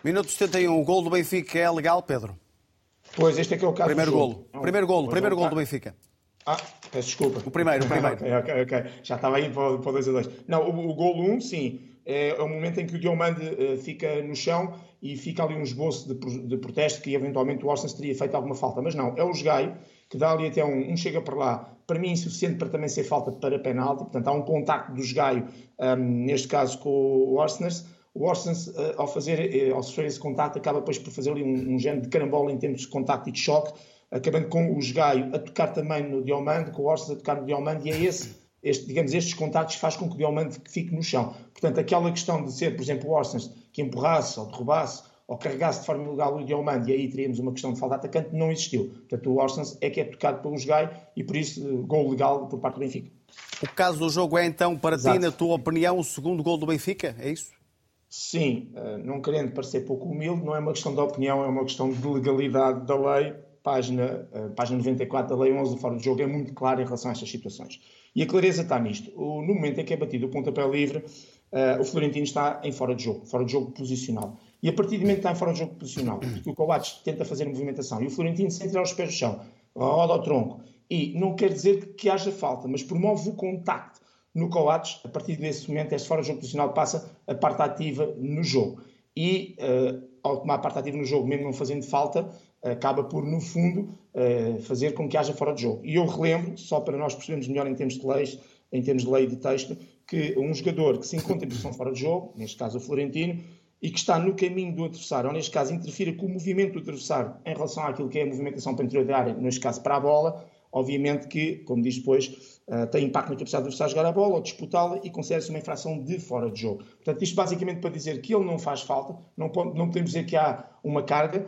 Minuto 71, o gol do Benfica é legal, Pedro? Pois, este é que é o caso primeiro golo. É primeiro golo, primeiro golo do Benfica. Ah, peço desculpa. O primeiro, o primeiro. ok, ok. Já estava aí para, o 2 a 2. Não, o, o golo 1, um, sim. É, é o momento em que o Diomande uh, fica no chão e fica ali um esboço de, de protesto que eventualmente o Orsens teria feito alguma falta. Mas não, é o Jogaio que dá ali até um, um chega para lá, para mim insuficiente para também ser falta para penalti, portanto há um contacto do Jogaio, um, neste caso com o Orsens, o Orsens, uh, ao, fazer, uh, ao sofrer esse contacto, acaba depois por fazer ali um, um género de carambola em termos de contacto e de choque, acabando com o Jogaio a tocar também no Diomande, com o Orsens a tocar no Diomande, e é esse, este, digamos, estes contactos faz com que o Diomande fique no chão. Portanto, aquela questão de ser, por exemplo, o Orsens que empurrasse ou derrubasse ou carregasse de forma ilegal o Diomande e aí teríamos uma questão de falta de atacante, não existiu. Portanto, o Orsens é que é tocado pelo Jogaio e por isso eh, gol legal por parte do Benfica. O caso do jogo é então, para Exato. ti, na tua opinião, o segundo gol do Benfica? É isso? Sim, eh, não querendo parecer pouco humilde, não é uma questão de opinião, é uma questão de legalidade da lei página, uh, página 94 da Lei 11 do Fórum de Jogo é muito clara em relação a estas situações. E a clareza está nisto. No momento em que é batido o pontapé livre, uh, o Florentino está em fora de jogo, fora de jogo posicional. E a partir do momento que está em fora de jogo posicional, o Coates tenta fazer movimentação e o Florentino, sem tirar os pés do chão, roda ao tronco, e não quer dizer que haja falta, mas promove o contacto no Coates, a partir desse momento, esse fora de jogo posicional passa a parte ativa no jogo. E uh, ao tomar a parte ativa no jogo, mesmo não fazendo falta, acaba por, no fundo, eh, fazer com que haja fora de jogo. E eu relembro, só para nós percebermos melhor em termos de leis, em termos de lei de texto, que um jogador que se encontra em posição fora de jogo, neste caso o Florentino, e que está no caminho do adversário, ou neste caso interfira com o movimento do adversário em relação àquilo que é a movimentação para interior da área, neste caso para a bola, obviamente que, como diz depois, uh, tem impacto na capacidade do adversário jogar a bola ou disputá-la e considera-se uma infração de fora de jogo. Portanto, isto basicamente para dizer que ele não faz falta, não podemos dizer que há uma carga,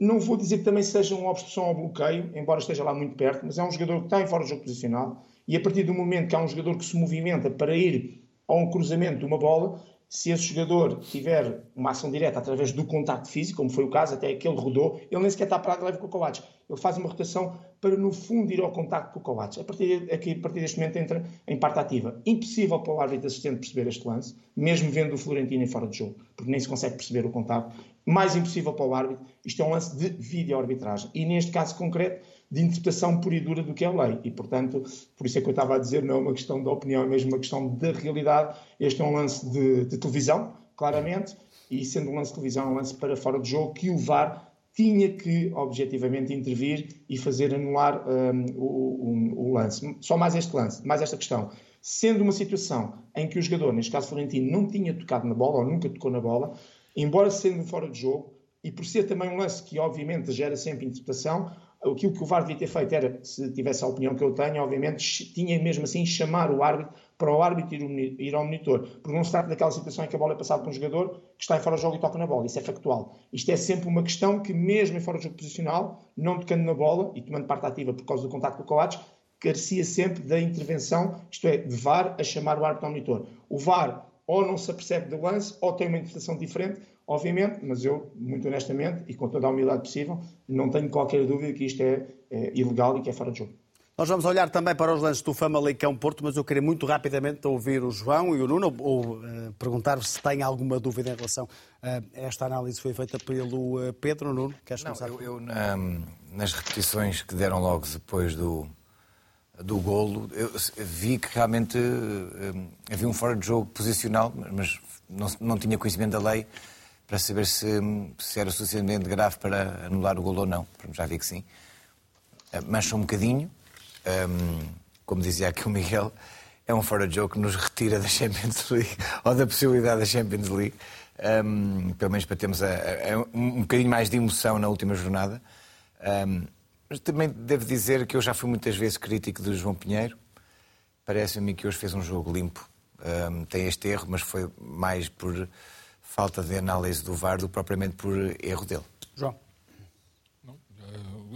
não vou dizer que também seja uma obstrução ao bloqueio, embora esteja lá muito perto, mas é um jogador que está em fora de jogo posicional e a partir do momento que há um jogador que se movimenta para ir a um cruzamento de uma bola, se esse jogador tiver uma ação direta através do contacto físico, como foi o caso, até que ele rodou, ele nem sequer está parado leva com o Kovacs. Ele faz uma rotação para, no fundo, ir ao contacto com o Kovacs. A partir, aqui, a partir deste momento entra em parte ativa. Impossível para o árbitro assistente perceber este lance, mesmo vendo o Florentino em fora de jogo, porque nem se consegue perceber o contacto. Mais impossível para o árbitro, isto é um lance de vídeo-arbitragem. E neste caso concreto, de interpretação pura e dura do que é a lei. E, portanto, por isso é que eu estava a dizer, não é uma questão de opinião, é mesmo uma questão da realidade. Este é um lance de, de televisão, claramente, e sendo um lance de televisão, é um lance para fora de jogo, que o VAR tinha que, objetivamente, intervir e fazer anular um, o, o, lance. Só mais este lance, mais esta questão. Sendo uma situação em que o jogador, neste caso Florentino, não tinha tocado na bola, ou nunca tocou na bola, embora sendo fora de jogo, e por ser também um lance que, obviamente, gera sempre interpretação, aquilo que o VAR devia ter feito era, se tivesse a opinião que eu tenho, obviamente, tinha mesmo assim chamar o árbitro para o árbitro ir, ao monitor. Porque não se trata daquela situação em que a bola é passada por um jogador que está em fora do jogo e toca na bola. Isso é factual. Isto é sempre uma questão que, mesmo em fora do jogo posicional, não tocando na bola e tomando parte ativa por causa do contacto com o Coates, carecia sempre da intervenção, isto é, de VAR a chamar o árbitro ao monitor. O VAR ou não se apercebe do lance ou tem uma interpretação diferente, obviamente, mas eu, muito honestamente e com toda a humildade possível, não tenho qualquer dúvida que isto é, é ilegal e que é fora de jogo. Nós vamos olhar também para os lances do Famalicão Porto, mas eu queria muito rapidamente ouvir o João e o Nuno, ou uh, perguntar-vos se têm alguma dúvida em relação uh, a esta análise que foi feita pelo uh, Pedro. Nuno, queres Não, começar? Eu, eu na, nas repetições que deram logo depois do, do golo, eu vi que realmente havia um fora de jogo posicional, mas não, não tinha conhecimento da lei para saber se, se era suficientemente grave para anular o golo ou não. Já vi que sim. Mancha um bocadinho, um, como dizia aqui o Miguel, é um fora de jogo que nos retira da Champions League ou da possibilidade da Champions League. Um, pelo menos para termos a, a, um bocadinho mais de emoção na última jornada. Um, mas também devo dizer que eu já fui muitas vezes crítico do João Pinheiro. Parece-me que hoje fez um jogo limpo. tem este erro, mas foi mais por falta de análise do VAR do propriamente por erro dele. João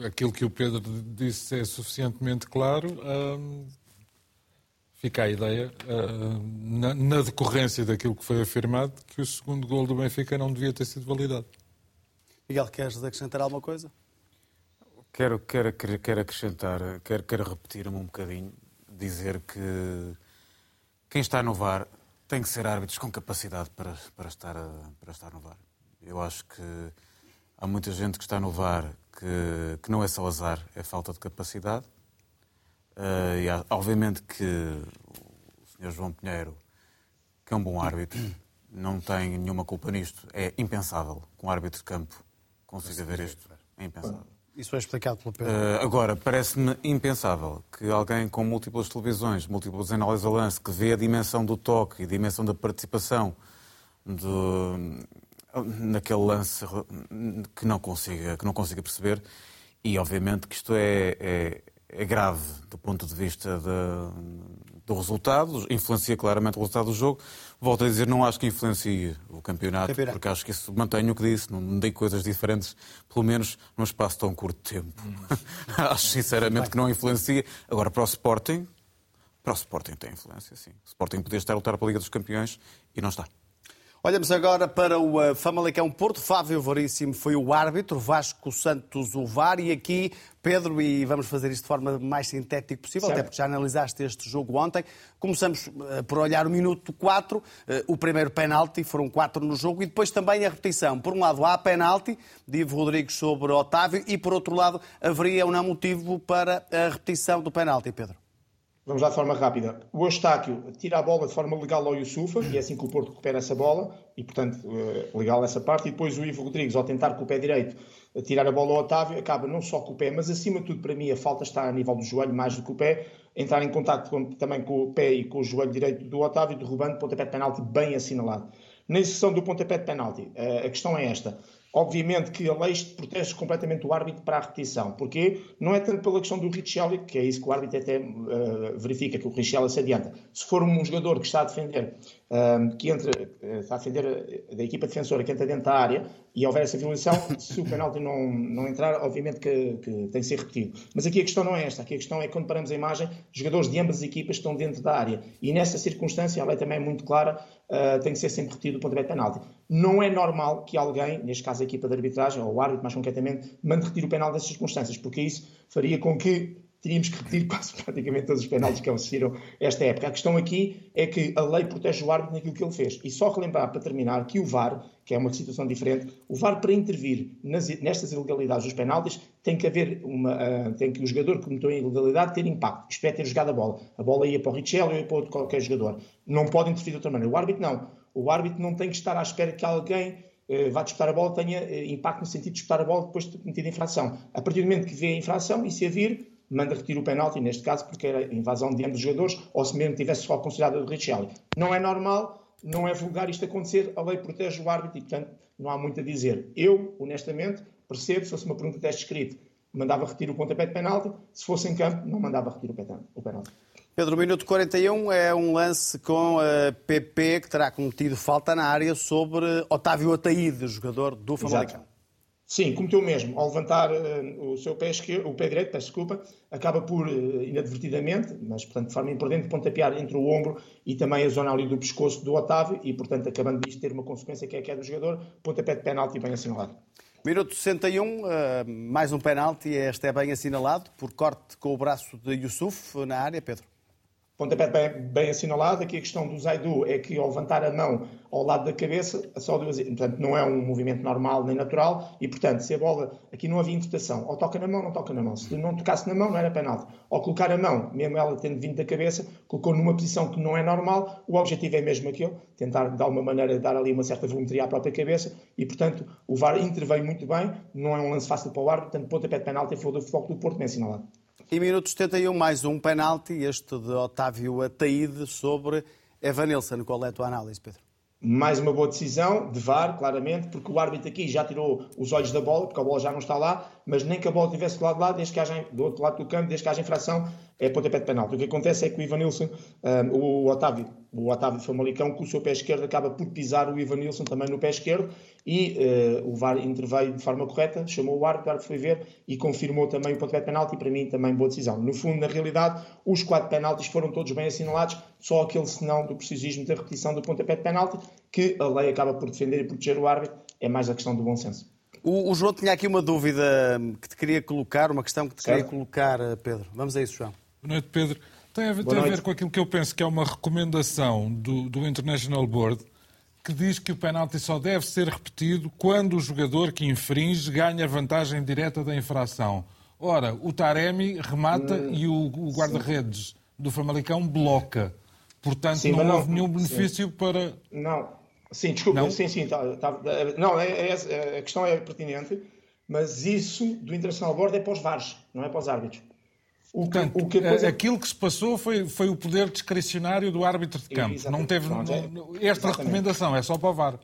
aquilo que o Pedro disse é suficientemente claro. fica a ideia, na, na, decorrência daquilo que foi afirmado, que o segundo gol do Benfica não devia ter sido validado. Miguel, queres acrescentar alguma coisa? Quero, quero, quero acrescentar, quero, quero repetir-me um bocadinho, dizer que quem está no VAR tem que ser árbitros com capacidade para, para, estar, para estar no VAR. Eu acho que há muita gente que está no VAR que, que não é só azar, é falta de capacidade. Uh, e há, obviamente que o Sr. João Pinheiro, que é um bom árbitro, não tem nenhuma culpa nisto. É impensável que um árbitro de campo consiga ver isto. É impensável. Isso foi explicado pelo Pedro. Uh, agora, parece-me impensável que alguém com múltiplas televisões, múltiplas análises ao lance, que vê a dimensão do toque e a dimensão da participação do, naquele lance que não consiga, que não consiga perceber. E obviamente que isto é, é, é grave do ponto de vista de, do resultado, influencia claramente o resultado do jogo. Volto a dizer, não acho que influencie o campeonato, campeonato. porque acho que isso mantenho o que disse, não dei coisas diferentes, pelo menos num espaço tão curto de tempo. Hum. acho sinceramente que não influencia. Agora, para o Sporting, para o Sporting tem influência, sim. O Sporting podia estar a lutar para a Liga dos Campeões e não está. Olhamos agora para o uh, Famalicão Porto. Fábio Varíssimo foi o árbitro, Vasco Santos o VAR e aqui, Pedro, e vamos fazer isto de forma mais sintética possível, certo. até porque já analisaste este jogo ontem. Começamos uh, por olhar o minuto 4, uh, o primeiro penalti, foram 4 no jogo, e depois também a repetição. Por um lado, há penalti de Ivo Rodrigues sobre Otávio, e por outro lado, haveria ou não motivo para a repetição do penalti, Pedro? Vamos lá de forma rápida. O Eustáquio tira a bola de forma legal ao Yusufa, e é assim que o Porto recupera essa bola, e portanto, eh, legal essa parte. E depois o Ivo Rodrigues, ao tentar com o pé direito tirar a bola ao Otávio, acaba não só com o pé, mas acima de tudo, para mim, a falta está a nível do joelho mais do que o pé. Entrar em contato também com o pé e com o joelho direito do Otávio, derrubando pontapé de penalti bem assinalado. Na exceção do pontapé de penalti, eh, a questão é esta. Obviamente que a lei protege completamente o árbitro para a repetição, porque não é tanto pela questão do Richelli, que é isso que o árbitro até uh, verifica, que o Richelli se adianta. Se for um jogador que está a defender, uh, que entra, uh, está a defender da equipa defensora que entra dentro da área e houver essa violação, se o penalti não, não entrar, obviamente que, que, tem que ser repetido. Mas aqui a questão não é esta, aqui a questão é quando paramos a imagem, jogadores de ambas as equipas estão dentro da área. E nessa circunstância a lei também é muito clara uh, tem que ser sempre retido o pontapé de penalti. Não é normal que alguém, neste caso a equipa de arbitragem, ou o árbitro mais concretamente, mande retirar o penal dessas circunstâncias, porque isso faria com que teríamos que repetir quase praticamente todos os penaltis que assistiram esta época. A questão aqui é que a lei protege o árbitro naquilo que ele fez. E só relembrar, para terminar, que o VAR, que é uma situação diferente, o VAR, para intervir nas, nestas ilegalidades dos penaltis, tem que haver uma. Uh, tem que o jogador que cometeu a ilegalidade ter impacto. Isto é, ter jogado a bola. A bola ia para o Richel ou ia para outro qualquer jogador. Não pode interferir de outra maneira. O árbitro não. O árbitro não tem que estar à espera que alguém uh, vá disputar a bola tenha uh, impacto no sentido de disputar a bola depois de ter cometido a infração. A partir do momento que vê a infração e se a vir, manda retirar o penalti, neste caso porque era invasão de ambos os jogadores, ou se mesmo tivesse só considerado o Richelli. Não é normal, não é vulgar isto acontecer, a lei protege o árbitro e, portanto, não há muito a dizer. Eu, honestamente, percebo, se fosse uma pergunta de teste escrito, mandava retirar o pontapé de penalti, se fosse em campo, não mandava retirar o penalti. Pedro, minuto 41 é um lance com a PP que terá cometido falta na área sobre Otávio Ataíde, jogador do Famalicão. Sim, cometeu mesmo. Ao levantar uh, o seu pé, esquerdo, o pé direito, peço desculpa, acaba por, uh, inadvertidamente, mas portanto de forma imprudente, pontapear entre o ombro e também a zona ali do pescoço do Otávio e, portanto, acabando disto ter uma consequência que é a queda do jogador, pontapé de penalti bem assinalado. Minuto 61, uh, eh, mais um penalti, este é bem assinalado, por corte com o braço de Yusuf na área, Pedro pontapé bem, bem assinalado. Aqui a questão do Zaidu é que ao levantar a mão ao lado da cabeça, só duas, portanto, não é um movimento normal nem natural e, portanto, se a bola, aqui não havia interpretação, ou toca na mão, não toca na mão. Se não tocasse na mão, não era penalti. Ao colocar a mão, mesmo ela tendo vindo da cabeça, colocou numa posição que não é normal, o objetivo é mesmo aquele, tentar de alguma maneira dar ali uma certa volumetria à própria cabeça e, portanto, o VAR interveio muito bem, não é um lance fácil para o árbitro, portanto, pontapé de penalti foi o do Foco do Porto bem assinalado. E minuto 71, mais um penalti, este de Otávio Ataíde sobre Evanilson. Qual é a tua análise, Pedro? Mais uma boa decisão de VAR, claramente, porque o árbitro aqui já tirou os olhos da bola, porque a bola já não está lá, mas nem que a bola estivesse do lado de lá, desde que haja, do outro lado do campo, desde que haja infração, é pontapé de penalti. O que acontece é que o Ivanilson, um, o Otávio, o Otávio Famalicão, com o seu pé esquerdo, acaba por pisar o Ivanilson também no pé esquerdo e uh, o VAR interveio de forma correta, chamou o árbitro, o árbitro foi ver e confirmou também o pontapé de penalti e para mim também boa decisão. No fundo, na realidade, os quatro penaltis foram todos bem assinalados, só aquele senão do precisismo da repetição do pontapé de penalti, que a lei acaba por defender e proteger o árbitro, é mais a questão do bom senso. O, o João tinha aqui uma dúvida que te queria colocar, uma questão que te certo. queria colocar, eh, Pedro. Vamos a isso, João. Boa noite, Pedro. Tem a ver, tem a ver com aquilo que eu penso que é uma recomendação do, do International Board que diz que o penalti só deve ser repetido quando o jogador que infringe ganha vantagem direta da infração. Ora, o Taremi remata hum, e o, o guarda-redes do Famalicão bloca. Portanto, sim, não, não, houve nenhum benefício sim. para. Não, sim, desculpa, não? sim, sim. Tá, tá, não, é, é, é, a questão é pertinente, mas isso do International Board é para os VARs, não é para os árbitros. O que, Portanto, o que coisa... aquilo que se passou foi, foi o poder discricionário do árbitro de campo. Exatamente. Não teve Pronto, é... esta Exatamente. recomendação, é só para o VAR.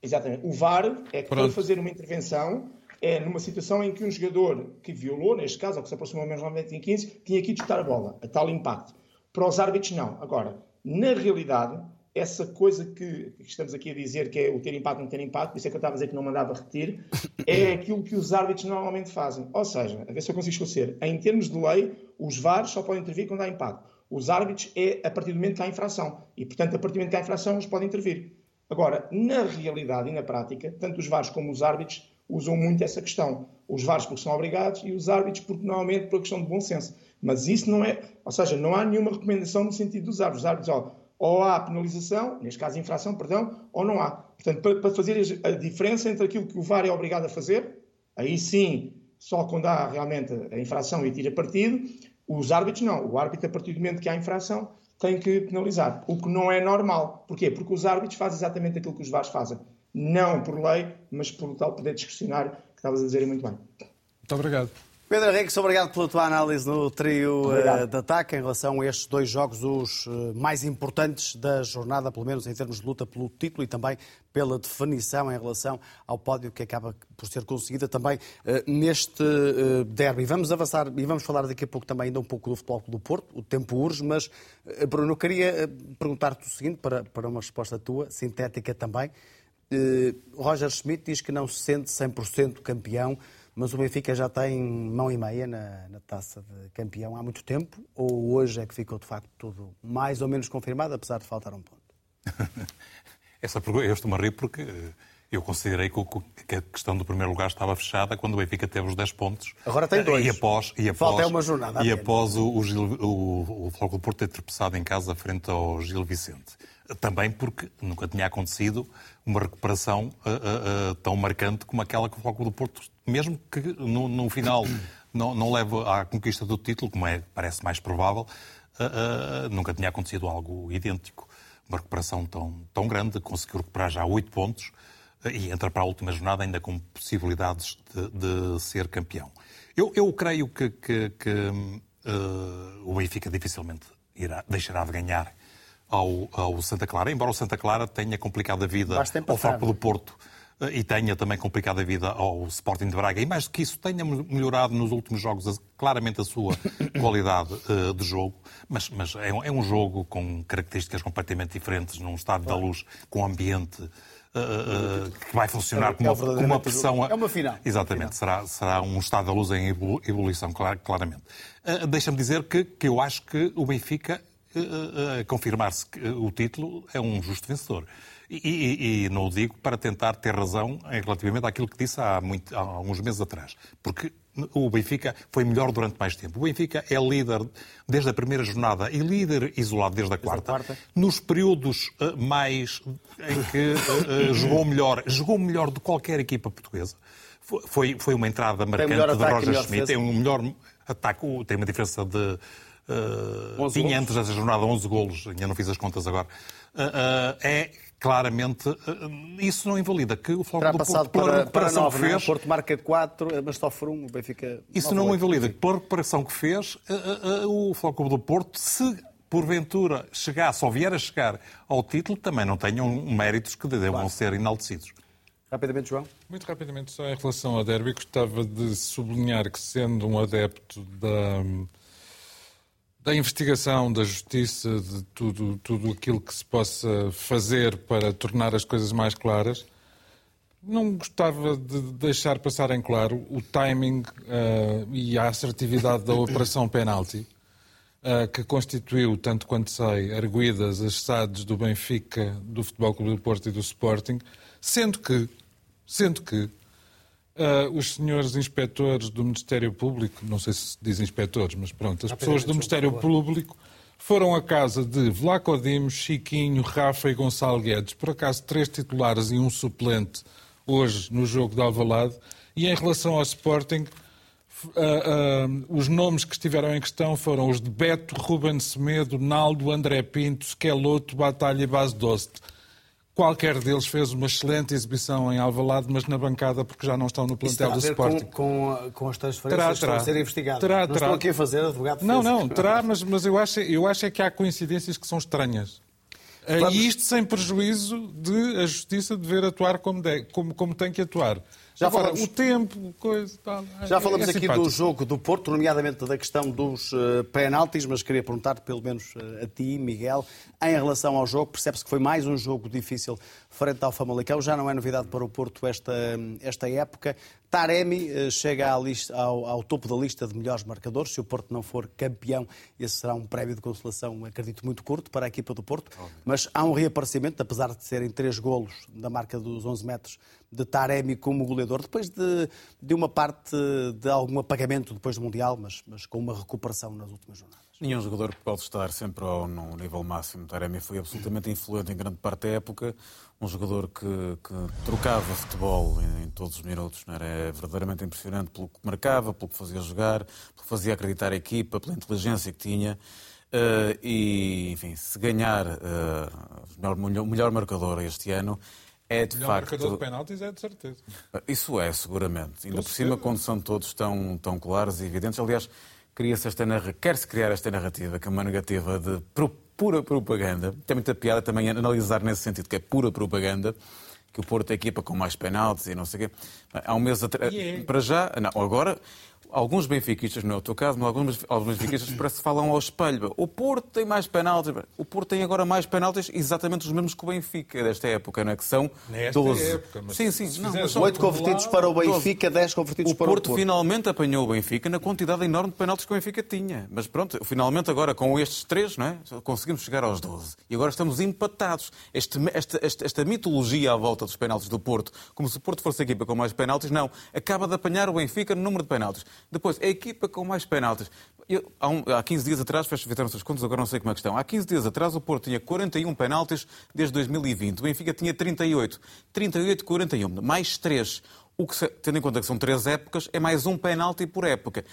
Exatamente. O VAR é que Pronto. foi fazer uma intervenção é numa situação em que um jogador que violou, neste caso, ou que se aproximou menos em 15, tinha que disputar a bola, a tal impacto. Para os árbitros, não. Agora, na realidade, essa coisa que, que, estamos aqui a dizer, que é o ter impacto, não ter impacto, por isso é que eu estava a dizer que não mandava repetir, é aquilo que os árbitros normalmente fazem. Ou seja, a ver se eu consigo esclarecer, em termos de lei, os VARs só podem intervir quando há impacto. Os árbitros é a partir do momento que há infração. E, portanto, a partir do momento que há infração, eles podem intervir. Agora, na realidade e na prática, tanto os VARs como os árbitros usam muito essa questão. Os VARs porque são obrigados e os árbitros porque, normalmente, por questão de bom senso. Mas isso não é... Ou seja, não há nenhuma recomendação no sentido dos árbitros. Os árbitros, ó, ou há penalização, neste caso infração, perdão, ou não há. Portanto, para fazer a diferença entre aquilo que o VAR é obrigado a fazer, aí sim, só quando há realmente a infração e tira partido, os árbitros não. O árbitro, a partir do momento que há infração, tem que penalizar. O que não é normal. Porquê? Porque os árbitros fazem exatamente aquilo que os VARs fazem. Não por lei, mas por tal poder discrecionário que estavas a dizer muito bem. Muito obrigado. Pedro Henriques, obrigado pela tua análise no trio uh, de ataque em relação a estes dois jogos, os uh, mais importantes da jornada, pelo menos em termos de luta pelo título e também pela definição em relação ao pódio que acaba por ser conseguida também uh, neste derby. Vamos avançar e vamos falar daqui a pouco também ainda um pouco do Futebol do Porto, o tempo urge, mas Bruno, eu queria perguntar-te o seguinte, para, para uma resposta tua, sintética também. Roger Schmidt diz que não se sente 100% campeão mas o Benfica já tem mão e meia na, na, taça de campeão há muito tempo? Ou hoje é que ficou de facto tudo mais ou menos confirmado, apesar de faltar um ponto? Essa pergunta, eu estou-me a rir porque eu considerei que, a questão do primeiro lugar estava fechada quando o Benfica teve os 10 pontos. Agora tem dois. E após, e após, Falta é uma jornada E após o, o, Gil- o, o do Porto ter tropeçado em casa frente ao Gil Vicente. Também porque nunca tinha acontecido uma recuperação eh, eh, tão marcante como aquela que o Floco do Porto, mesmo que no, no final não, não leve à conquista do título, como é, parece mais provável, eh, nunca tinha acontecido algo idêntico. Uma recuperação tão, tão grande, conseguiu recuperar já oito pontos e entra para a última jornada ainda com possibilidades de, de ser campeão. Eu, eu creio que, que- que, eh, o Benfica dificilmente irá, deixará de ganhar ao, ao Santa Clara, embora o Santa Clara tenha complicado a vida ao. Floco do Porto eh, e tenha também complicado a vida ao Sporting de Braga. E mais do que isso, tenha melhorado nos últimos jogos claramente a sua qualidade eh, de jogo. Mas, mas é, um, é um jogo com características completamente diferentes, num estado da luz, com ambiente eh, que vai funcionar É- com é uma, com uma pressão. é uma final. Exatamente, será, será um estado da luz em clar- claramente. Eh, Deixa-me dizer que, que eu acho que o Benfica, a confirmar-se que, o título, é um justo vencedor. E, e- e não o digo para tentar ter razão relativamente àquilo que disse há, muito- há alguns meses atrás. Porque o Benfica foi melhor durante mais tempo. O Benfica é líder desde a primeira jornada e líder isolado desde a quarta. Nos períodos eh, mais em que eh, eh, jogou melhor, jogou melhor de qualquer equipa portuguesa. Foi- Foi, uma entrada marcante de Roger Schmidt. Tem um melhor ataque, tem uma diferença de. Uh, 11 tinha golos. antes dessa jornada 11 golos, ainda não fiz as contas agora. Uh, uh, é claramente. uh, isso não invalida que o Flóculo do Porto, pela para, para recuperação 9, que é? fez. O Porto marca 4, mas sofre 1, o Benfica... Isso não invalida que, pela recuperação que fez, uh, uh, uh, o Flóculo do Porto, se porventura chegasse ou vier a chegar ao título, também não tenham méritos que devam Claro. ser enaltecidos. Rapidamente, João. Muito rapidamente, só em relação ao derby, gostava de sublinhar que, sendo um adepto da, da investigação, da justiça, de tudo, tudo aquilo que se possa fazer para tornar as coisas mais claras, não gostava de deixar passar em claro o timing eh, e a assertividade da operação penalti, eh, que constituiu, tanto quanto sei, arguídas as SADs do Benfica, do Futebol Clube do Porto e do Sporting, sendo que, sendo que eh, os senhores inspectores do Ministério Público, não sei se dizem inspectores, mas pronto, as pessoas do Ministério Público foram à casa de Vlaco Dimos, Chiquinho, Rafa e Gonçalo Guedes, por acaso três titulares e um suplente hoje no jogo de Alvalade, e em relação ao Sporting, ah, ah, os nomes que estiveram em questão foram os de Beto, Ruben Semedo, Naldo, André Pinto, Skeloto, Batalha e Base Dost. Qualquer deles fez uma excelente exibição em Alvalade, mas na bancada porque já não estão no plantel do Sporting. com, com, com as transferências Terá, que estão terá. a ser investigadas. Terá, não terá. estou aqui a fazer advogado de Não, não, terá, mas, mas eu, acho, eu acho é que há coincidências que são estranhas. Vamos- E isto sem prejuízo de a justiça dever atuar como, de- como, como tem que atuar. Já Agora, falamos- o tempo, coisa tal. Já é- falamos é aqui simpático. do jogo do Porto, nomeadamente da questão dos eh, penaltis, mas queria perguntar, pelo menos eh, a ti, Miguel, em relação ao jogo, percebe-se que foi mais um jogo difícil frente ao Famalicão, já não é novidade para o Porto esta, esta época. Taremi eh, chega lista- ao, ao topo da lista de melhores marcadores, se o Porto não for campeão, esse será um prémio de consolação, acredito, muito curto para a equipa do Porto, mas há um reaparecimento, apesar de serem três golos da marca dos 11 metros, de Taremi como goleador, depois de, de uma parte de algum apagamento depois do Mundial, mas, mas com uma recuperação nas últimas jornadas. Nenhum jogador pode estar sempre ao, no nível máximo. Taremi foi absolutamente influente em grande parte da época. Um jogador que, que trocava futebol em, em todos os minutos. Não era É verdadeiramente impressionante pelo que marcava, pelo que fazia jogar, pelo que fazia acreditar a equipa, pela inteligência que tinha. Eh, e, enfim, se ganhar eh, o melhor, o melhor marcador este ano, é de Melhor facto. marcador de penaltis é de certeza. Isso é, seguramente. Ainda por cima, quando são todos tão, tão claros e evidentes. Aliás, cria-se esta quer-se criar esta narrativa, que é uma negativa de pura propaganda. Tem muita piada também analisar nesse sentido, que é pura propaganda, que o Porto é equipa com mais penaltis e não sei o quê. Há um mês atrás. E é. Para já, não, agora. Alguns benfiquistas, não é o teu caso, mas alguns, alguns benfiquistas parece que falam ao espelho. O Porto tem mais penaltis. O Porto tem agora mais penaltis exatamente os mesmos que o Benfica desta época, não é? Que são Nesta 12. época, mas sim, sim. Não, fizeres mas Oito convertidos para o Benfica, 10 convertidos o para Porto o Porto. finalmente apanhou o Benfica na quantidade enorme de penaltis que o Benfica tinha. Mas pronto, finalmente agora com estes três, não é? Conseguimos chegar aos 12. E agora estamos empatados. Este- esta, esta, esta mitologia à volta dos penaltis do Porto, como se o Porto fosse a equipa com mais penaltis, não. Acaba de apanhar o Benfica no número de penaltis. Depois, a equipa com mais penaltis. Eu, há, um- há 15 dias atrás, fizeram-se as contas, agora não sei como é que estão. Há 15 dias atrás, o Porto tinha 41 penaltis desde 2020. O Benfica tinha 38. 38, 41. Mais 3. O que, tendo em conta que são três épocas, é mais um penalti por época.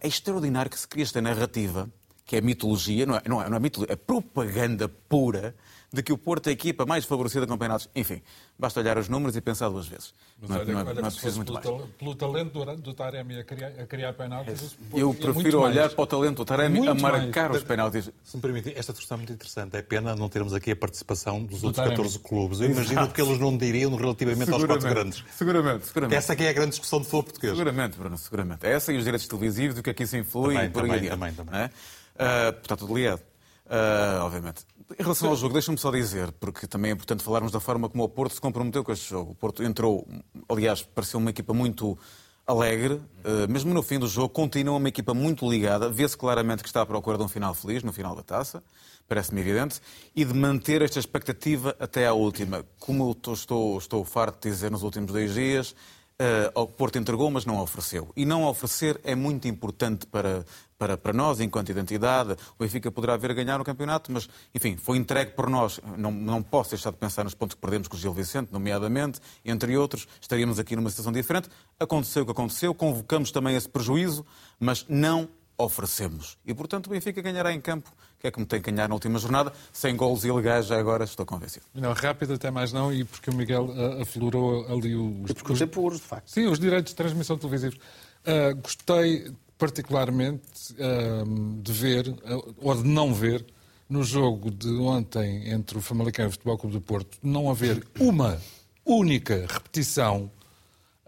É extraordinário que se cria esta narrativa, que é mitologia, não é, não é, não é mitologia, é propaganda pura, de que o Porto é a equipa mais favorecida com penaltis. Enfim, basta olhar os números e pensar duas vezes. Mas não é, olha, não é- olha não é se preciso muito pelo, mais. tal- pelo talento do, do Taremi a criar, a criar penaltis, isso Eu é prefiro olhar mais. para o talento do Taremi a Muito marcar mais. os penaltis. Se me permitem, esta discussão é muito interessante. É pena não termos aqui a participação dos outros Taremi. 14 clubes. Eu imagino Exato. que eles não diriam relativamente aos quatro grandes. Seguramente, seguramente. Essa aqui é a grande discussão de futebol português. Seguramente, Bruno, seguramente. Essa e os direitos televisivos, o que é que isso influi Também, e por aí também, adiante. também, também. é? Ah, está tudo ligado. Ah, obviamente. Em relação ao jogo, deixa-me só dizer, porque também é importante falarmos da forma como o Porto se comprometeu com este jogo. O Porto entrou, aliás, pareceu uma equipa muito alegre, ah, mesmo no fim do jogo, continua uma equipa muito ligada. Vê-se claramente que está à procura de um final feliz, no final da taça, parece-me evidente, e de manter esta expectativa até à última. Como estou, estou farto de dizer nos últimos dois dias, Uh, o Porto entregou, mas não ofereceu. E não oferecer é muito importante para, para, para nós, enquanto identidade. O Benfica poderá vir a ganhar o campeonato, mas, enfim, foi entregue por nós. Não, não posso deixar de pensar nos pontos que perdemos com o Gil Vicente, nomeadamente, entre outros. Estaríamos aqui numa situação diferente. Aconteceu o que aconteceu, convocamos também esse prejuízo, mas não oferecemos. E, portanto, o Benfica ganhará em campo, que é como tem que ganhar na última jornada, sem golos ilegais, já agora estou convencido. Não, rápido até mais não, e porque o Miguel ah, aflorou ali os... E porque os tempo de facto. Sim, os direitos de transmissão televisivos. Ah, gostei particularmente ah, de ver, ah, ou de não ver, no jogo de ontem entre o Famalicão e o Futebol Clube do Porto, não haver uma única repetição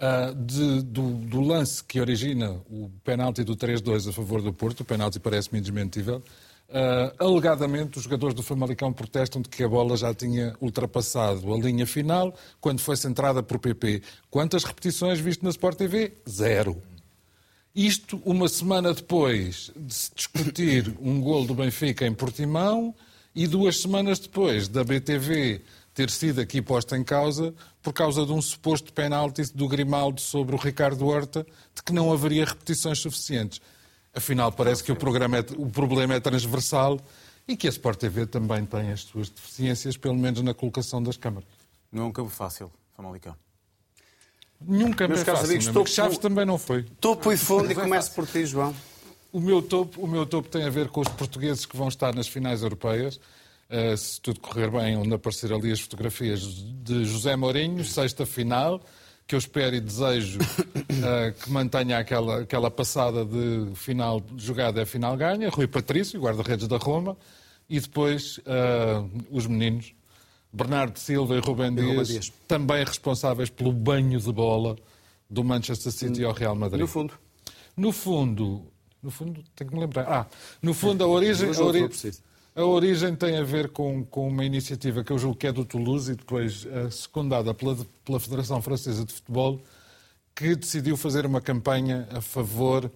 ah, de- do, do lance que origina o penalti do 3-2 a favor do Porto, o penalti parece-me indesmentível. Ah, alegadamente, os jogadores do Famalicão protestam de que a bola já tinha ultrapassado a linha final quando foi centrada por PP. Quantas repetições viste na Sport TV? Zero. Isto uma semana depois de se discutir um gol do Benfica em Portimão e duas semanas depois da BTV ter sido aqui posta em causa por causa de um suposto penalti do Grimaldo sobre o Ricardo Horta de que não haveria repetições suficientes. Afinal, parece que o, programa é- o problema é transversal e que a Sport TV também tem as suas deficiências, pelo menos na colocação das câmaras. Não é um campo fácil, Famalicão. Nunca campo Meus é caros fácil, amigos, topo- Chaves também não foi. Topo e fundo e começo por ti, João. O meu, topo, o meu topo tem a ver com os portugueses que vão estar nas finais europeias. Uh, se tudo correr bem, onde aparecer ali as fotografias de José Mourinho, sexta final, que eu espero e desejo uh, que mantenha aquela, aquela passada de final jogada é final ganha. Rui Patrício, guarda-redes da Roma, e depois uh, os meninos, Bernardo Silva e Rubem Dias, Dias. também responsáveis pelo banho de bola do Manchester City ao Real Madrid. No fundo. No fundo, no fundo, tenho que me lembrar. Ah, no fundo, a origem, a, não ori- foi preciso. A origem tem a ver com, com uma iniciativa que eu julgo que é do Toulouse e depois eh, secundada pela, pela Federação Francesa de Futebol, que decidiu fazer uma campanha a favor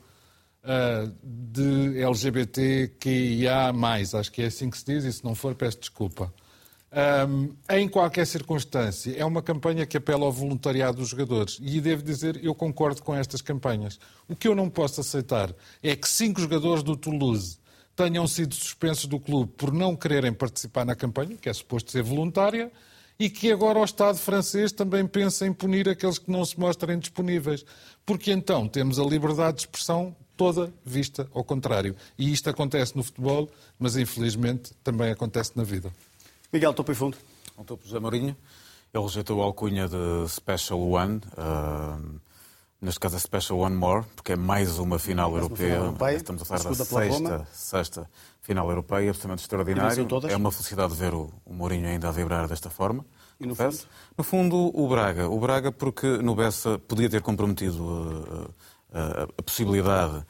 ah, de LGBTQIA+, acho que é assim que se diz, e se não for, peço desculpa. Ahm, em qualquer circunstância, é uma campanha que apela ao voluntariado dos jogadores. E devo dizer, eu concordo com estas campanhas. O que eu não posso aceitar é que cinco jogadores do Toulouse tenham sido suspensos do clube por não quererem participar na campanha, que é suposto ser voluntária, e que agora o Estado francês também pensa em punir aqueles que não se mostrem disponíveis. Porque então temos a liberdade de expressão toda vista ao contrário. E isto acontece no futebol, mas infelizmente também acontece na vida. Miguel, topo e fundo. Um topo José Mourinho. Ele rejeitou a alcunha de Special One. ah, neste caso, é Special One More, porque é mais uma final Mais uma europeia. final europeia, Estamos a falar da sexta, sexta final europeia, absolutamente extraordinário. É uma felicidade ver o, o Mourinho ainda a vibrar desta forma. E no confesso. No fundo, o Braga. O Braga, porque no Bessa podia ter comprometido uh, uh, a possibilidade uh,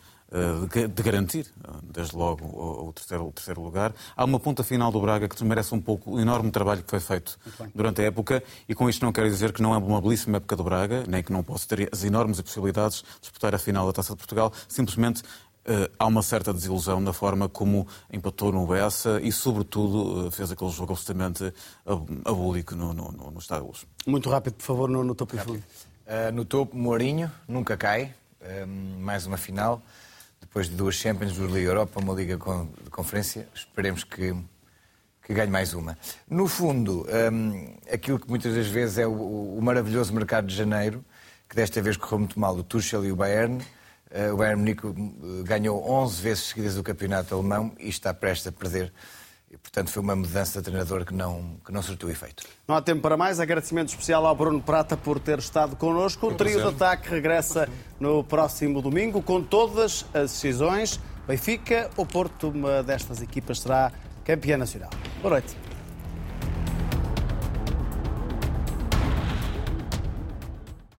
de, garantir, desde logo, o, terceiro, o, terceiro, lugar. Há uma ponta final do Braga que merece um pouco o enorme trabalho que foi feito durante a época, e com isto não quero dizer que não é uma belíssima época do Braga, nem que não possa ter as enormes possibilidades de disputar a final da Taça de Portugal, simplesmente Uh, há uma certa desilusão na forma como empatou no Bessa e, sobretudo, uh, fez aquele jogo absolutamente abúlico no, no, no, no Estádio Luz. Muito rápido, por favor, no, no topo e fundo. Uh, no topo, Mourinho, nunca cai. mais uma final. Depois de duas Champions, duas Liga Europa, uma Liga de Conferência. Esperemos que, que ganhe mais uma. No fundo, um, aquilo que muitas das vezes é o, o maravilhoso mercado de janeiro, que desta vez correu muito mal, o Tuchel e o Bayern eh, o Bayern Munique eh, ganhou 11 vezes seguidas o campeonato alemão e está prestes a perder. E, portanto, foi uma mudança de treinador que não, que não surtiu efeito. Não há tempo para mais. Agradecimento especial ao Bruno Prata por ter estado connosco. O trio de ataque regressa no próximo domingo com todas as decisões. Benfica ou Porto, uma destas equipas será campeã nacional. Boa noite.